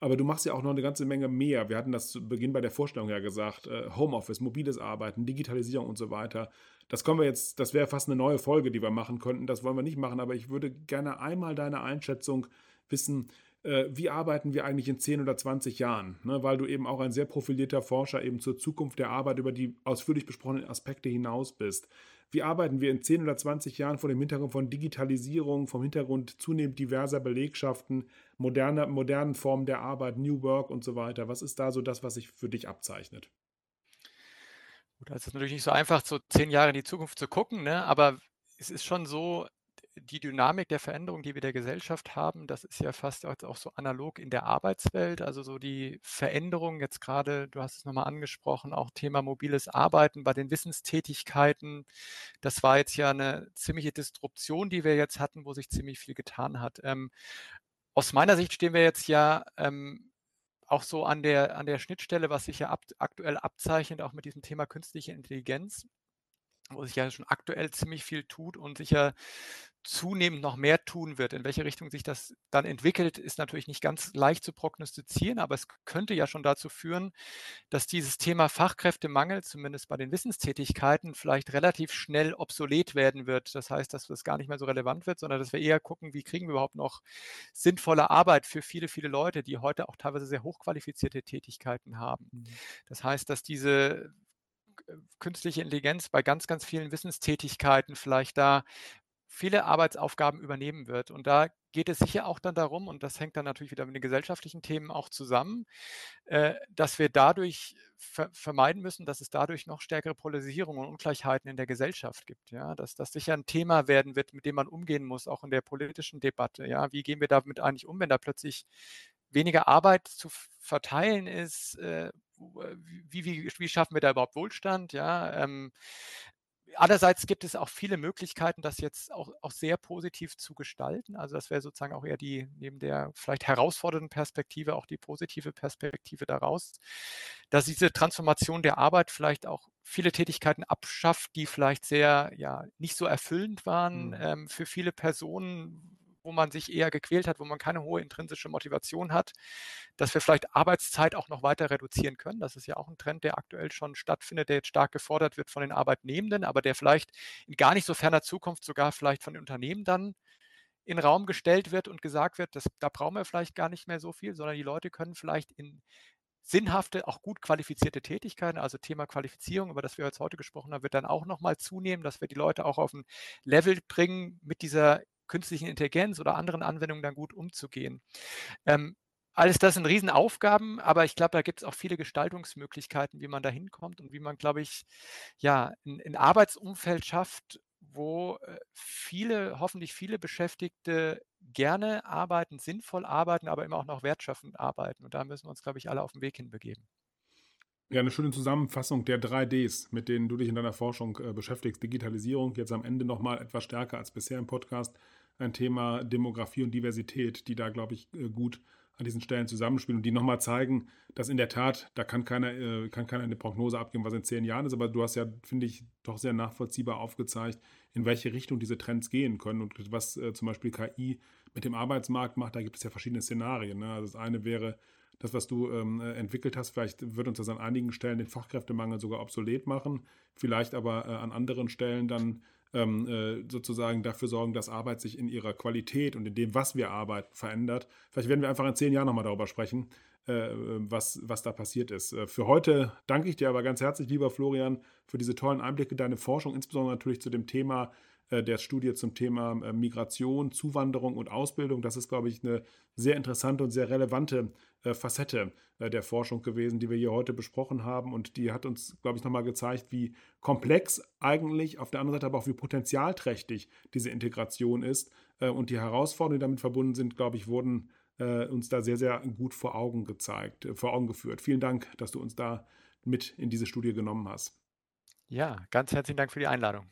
Aber du machst ja auch noch eine ganze Menge mehr. Wir hatten das zu Beginn bei der Vorstellung ja gesagt: äh, Homeoffice, mobiles Arbeiten, Digitalisierung und so weiter. Das können wir jetzt, das wäre fast eine neue Folge, die wir machen könnten. Das wollen wir nicht machen, aber ich würde gerne einmal deine Einschätzung wissen. Äh, wie arbeiten wir eigentlich in 10 oder 20 Jahren? Ne, weil du eben auch ein sehr profilierter Forscher eben zur Zukunft der Arbeit über die ausführlich besprochenen Aspekte hinaus bist. Wie arbeiten wir in 10 oder 20 Jahren vor dem Hintergrund von Digitalisierung, vom Hintergrund zunehmend diverser Belegschaften, moderner, modernen Formen der Arbeit, New Work und so weiter? Was ist da so das, was sich für dich abzeichnet? Gut, also es ist natürlich nicht so einfach, so zehn Jahre in die Zukunft zu gucken, ne? aber es ist schon so, die Dynamik der Veränderung, die wir der Gesellschaft haben, das ist ja fast auch so analog in der Arbeitswelt. Also so die Veränderung jetzt gerade, du hast es nochmal angesprochen, auch Thema mobiles Arbeiten bei den Wissenstätigkeiten. Das war jetzt ja eine ziemliche Disruption, die wir jetzt hatten, wo sich ziemlich viel getan hat. Ähm, aus meiner Sicht stehen wir jetzt ja ähm, auch so an der, an der Schnittstelle, was sich ja ab, aktuell abzeichnet, auch mit diesem Thema künstliche Intelligenz wo sich ja schon aktuell ziemlich viel tut und sicher zunehmend noch mehr tun wird. In welche Richtung sich das dann entwickelt, ist natürlich nicht ganz leicht zu prognostizieren, aber es könnte ja schon dazu führen, dass dieses Thema Fachkräftemangel, zumindest bei den Wissenstätigkeiten, vielleicht relativ schnell obsolet werden wird. Das heißt, dass es gar nicht mehr so relevant wird, sondern dass wir eher gucken, wie kriegen wir überhaupt noch sinnvolle Arbeit für viele, viele Leute, die heute auch teilweise sehr hochqualifizierte Tätigkeiten haben. Mhm. Das heißt, dass diese künstliche Intelligenz bei ganz, ganz vielen Wissenstätigkeiten vielleicht da viele Arbeitsaufgaben übernehmen wird. Und da geht es sicher auch dann darum, und das hängt dann natürlich wieder mit den gesellschaftlichen Themen auch zusammen, äh, dass wir dadurch vermeiden müssen, dass es dadurch noch stärkere Polarisierung und Ungleichheiten in der Gesellschaft gibt. Ja, dass das sicher ein Thema werden wird, mit dem man umgehen muss, auch in der politischen Debatte. Ja, wie gehen wir damit eigentlich um, wenn da plötzlich weniger Arbeit zu verteilen ist? Äh, äh, wie, wie, wie schaffen wir da überhaupt Wohlstand? Ja, ähm, Andererseits gibt es auch viele Möglichkeiten, das jetzt auch, auch sehr positiv zu gestalten. Also das wäre sozusagen auch eher die, neben der vielleicht herausfordernden Perspektive, auch die positive Perspektive daraus, dass diese Transformation der Arbeit vielleicht auch viele Tätigkeiten abschafft, die vielleicht sehr, ja, nicht so erfüllend waren mhm. ähm, für viele Personen, wo man sich eher gequält hat, wo man keine hohe intrinsische Motivation hat, dass wir vielleicht Arbeitszeit auch noch weiter reduzieren können. Das ist ja auch ein Trend, der aktuell schon stattfindet, der jetzt stark gefordert wird von den Arbeitnehmenden, aber der vielleicht in gar nicht so ferner Zukunft sogar vielleicht von den Unternehmen dann in Raum gestellt wird und gesagt wird, dass, da brauchen wir vielleicht gar nicht mehr so viel, sondern die Leute können vielleicht in sinnhafte, auch gut qualifizierte Tätigkeiten, also Thema Qualifizierung, über das wir jetzt heute gesprochen haben, wird dann auch nochmal zunehmen, dass wir die Leute auch auf ein Level bringen mit dieser künstlichen Intelligenz oder anderen Anwendungen dann gut umzugehen. Ähm, alles das sind Riesenaufgaben, aber ich glaube, da gibt es auch viele Gestaltungsmöglichkeiten, wie man da hinkommt und wie man, glaube ich, ja, ein, ein Arbeitsumfeld schafft, wo äh, viele, hoffentlich viele Beschäftigte gerne arbeiten, sinnvoll arbeiten, aber immer auch noch wertschöpfend arbeiten. Und da müssen wir uns, glaube ich, alle auf den Weg hinbegeben. Ja, eine schöne Zusammenfassung der drei Ds, mit denen du dich in deiner Forschung äh, beschäftigst. Digitalisierung, jetzt am Ende nochmal etwas stärker als bisher im Podcast. Ein Thema Demografie und Diversität, die da, glaube ich, äh, gut an diesen Stellen zusammenspielen und die nochmal zeigen, dass in der Tat, da kann keiner, äh, kann keiner eine Prognose abgeben, was in zehn Jahren ist, aber du hast ja, finde ich, doch sehr nachvollziehbar aufgezeigt, in welche Richtung diese Trends gehen können und was äh, zum Beispiel KI mit dem Arbeitsmarkt macht. Da gibt es ja verschiedene Szenarien. Ne? Also das eine wäre, das, was du ähm, äh, entwickelt hast, vielleicht wird uns das an einigen Stellen den Fachkräftemangel sogar obsolet machen, vielleicht aber äh, an anderen Stellen dann ähm, äh, sozusagen dafür sorgen, dass Arbeit sich in ihrer Qualität und in dem, was wir arbeiten, verändert. Vielleicht werden wir einfach in zehn Jahren nochmal darüber sprechen, äh, was, was da passiert ist. Äh, für heute danke ich dir aber ganz herzlich, lieber Florian, für diese tollen Einblicke, deine Forschung, insbesondere natürlich zu dem Thema äh, der Studie zum Thema äh, Migration, Zuwanderung und Ausbildung. Das ist, glaube ich, eine sehr interessante und sehr relevante äh, Facette der Forschung gewesen, die wir hier heute besprochen haben. Und die hat uns, glaube ich, nochmal gezeigt, wie komplex eigentlich, auf der anderen Seite aber auch wie potenzialträchtig diese Integration ist. Und die Herausforderungen, die damit verbunden sind, glaube ich, wurden uns da sehr, sehr gut vor Augen gezeigt, vor Augen geführt. Vielen Dank, dass du uns da mit in diese Studie genommen hast. Ja, ganz herzlichen Dank für die Einladung.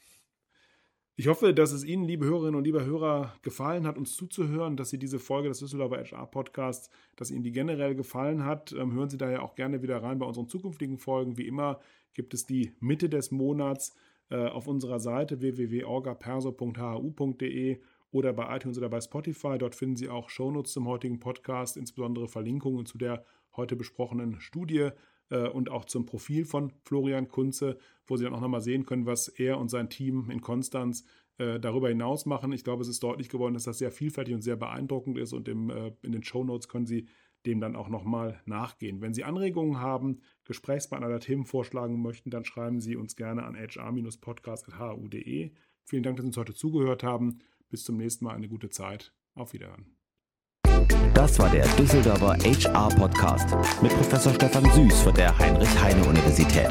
Ich hoffe, dass es Ihnen, liebe Hörerinnen und liebe Hörer, gefallen hat, uns zuzuhören, dass Sie diese Folge des Düsseldorfer HR Podcasts, dass Ihnen die generell gefallen hat. Ähm, hören Sie daher auch gerne wieder rein bei unseren zukünftigen Folgen. Wie immer gibt es die Mitte des Monats äh, auf unserer Seite www.orgaperso.hu.de oder bei iTunes oder bei Spotify. Dort finden Sie auch Shownotes zum heutigen Podcast, insbesondere Verlinkungen zu der heute besprochenen Studie äh, und auch zum Profil von Florian Kunze, wo Sie dann auch nochmal sehen können, was er und sein Team in Konstanz äh, darüber hinaus machen. Ich glaube, es ist deutlich geworden, dass das sehr vielfältig und sehr beeindruckend ist und äh, in den Show Notes können Sie dem dann auch nochmal nachgehen. Wenn Sie Anregungen haben, Gesprächspartner oder Themen vorschlagen möchten, dann schreiben Sie uns gerne an hr-podcast.hu.de. Vielen Dank, dass Sie uns heute zugehört haben. Bis zum nächsten Mal. Eine gute Zeit. Auf Wiederhören. Das war der Düsseldorfer HR Podcast mit Professor Stefan Süß von der Heinrich-Heine-Universität.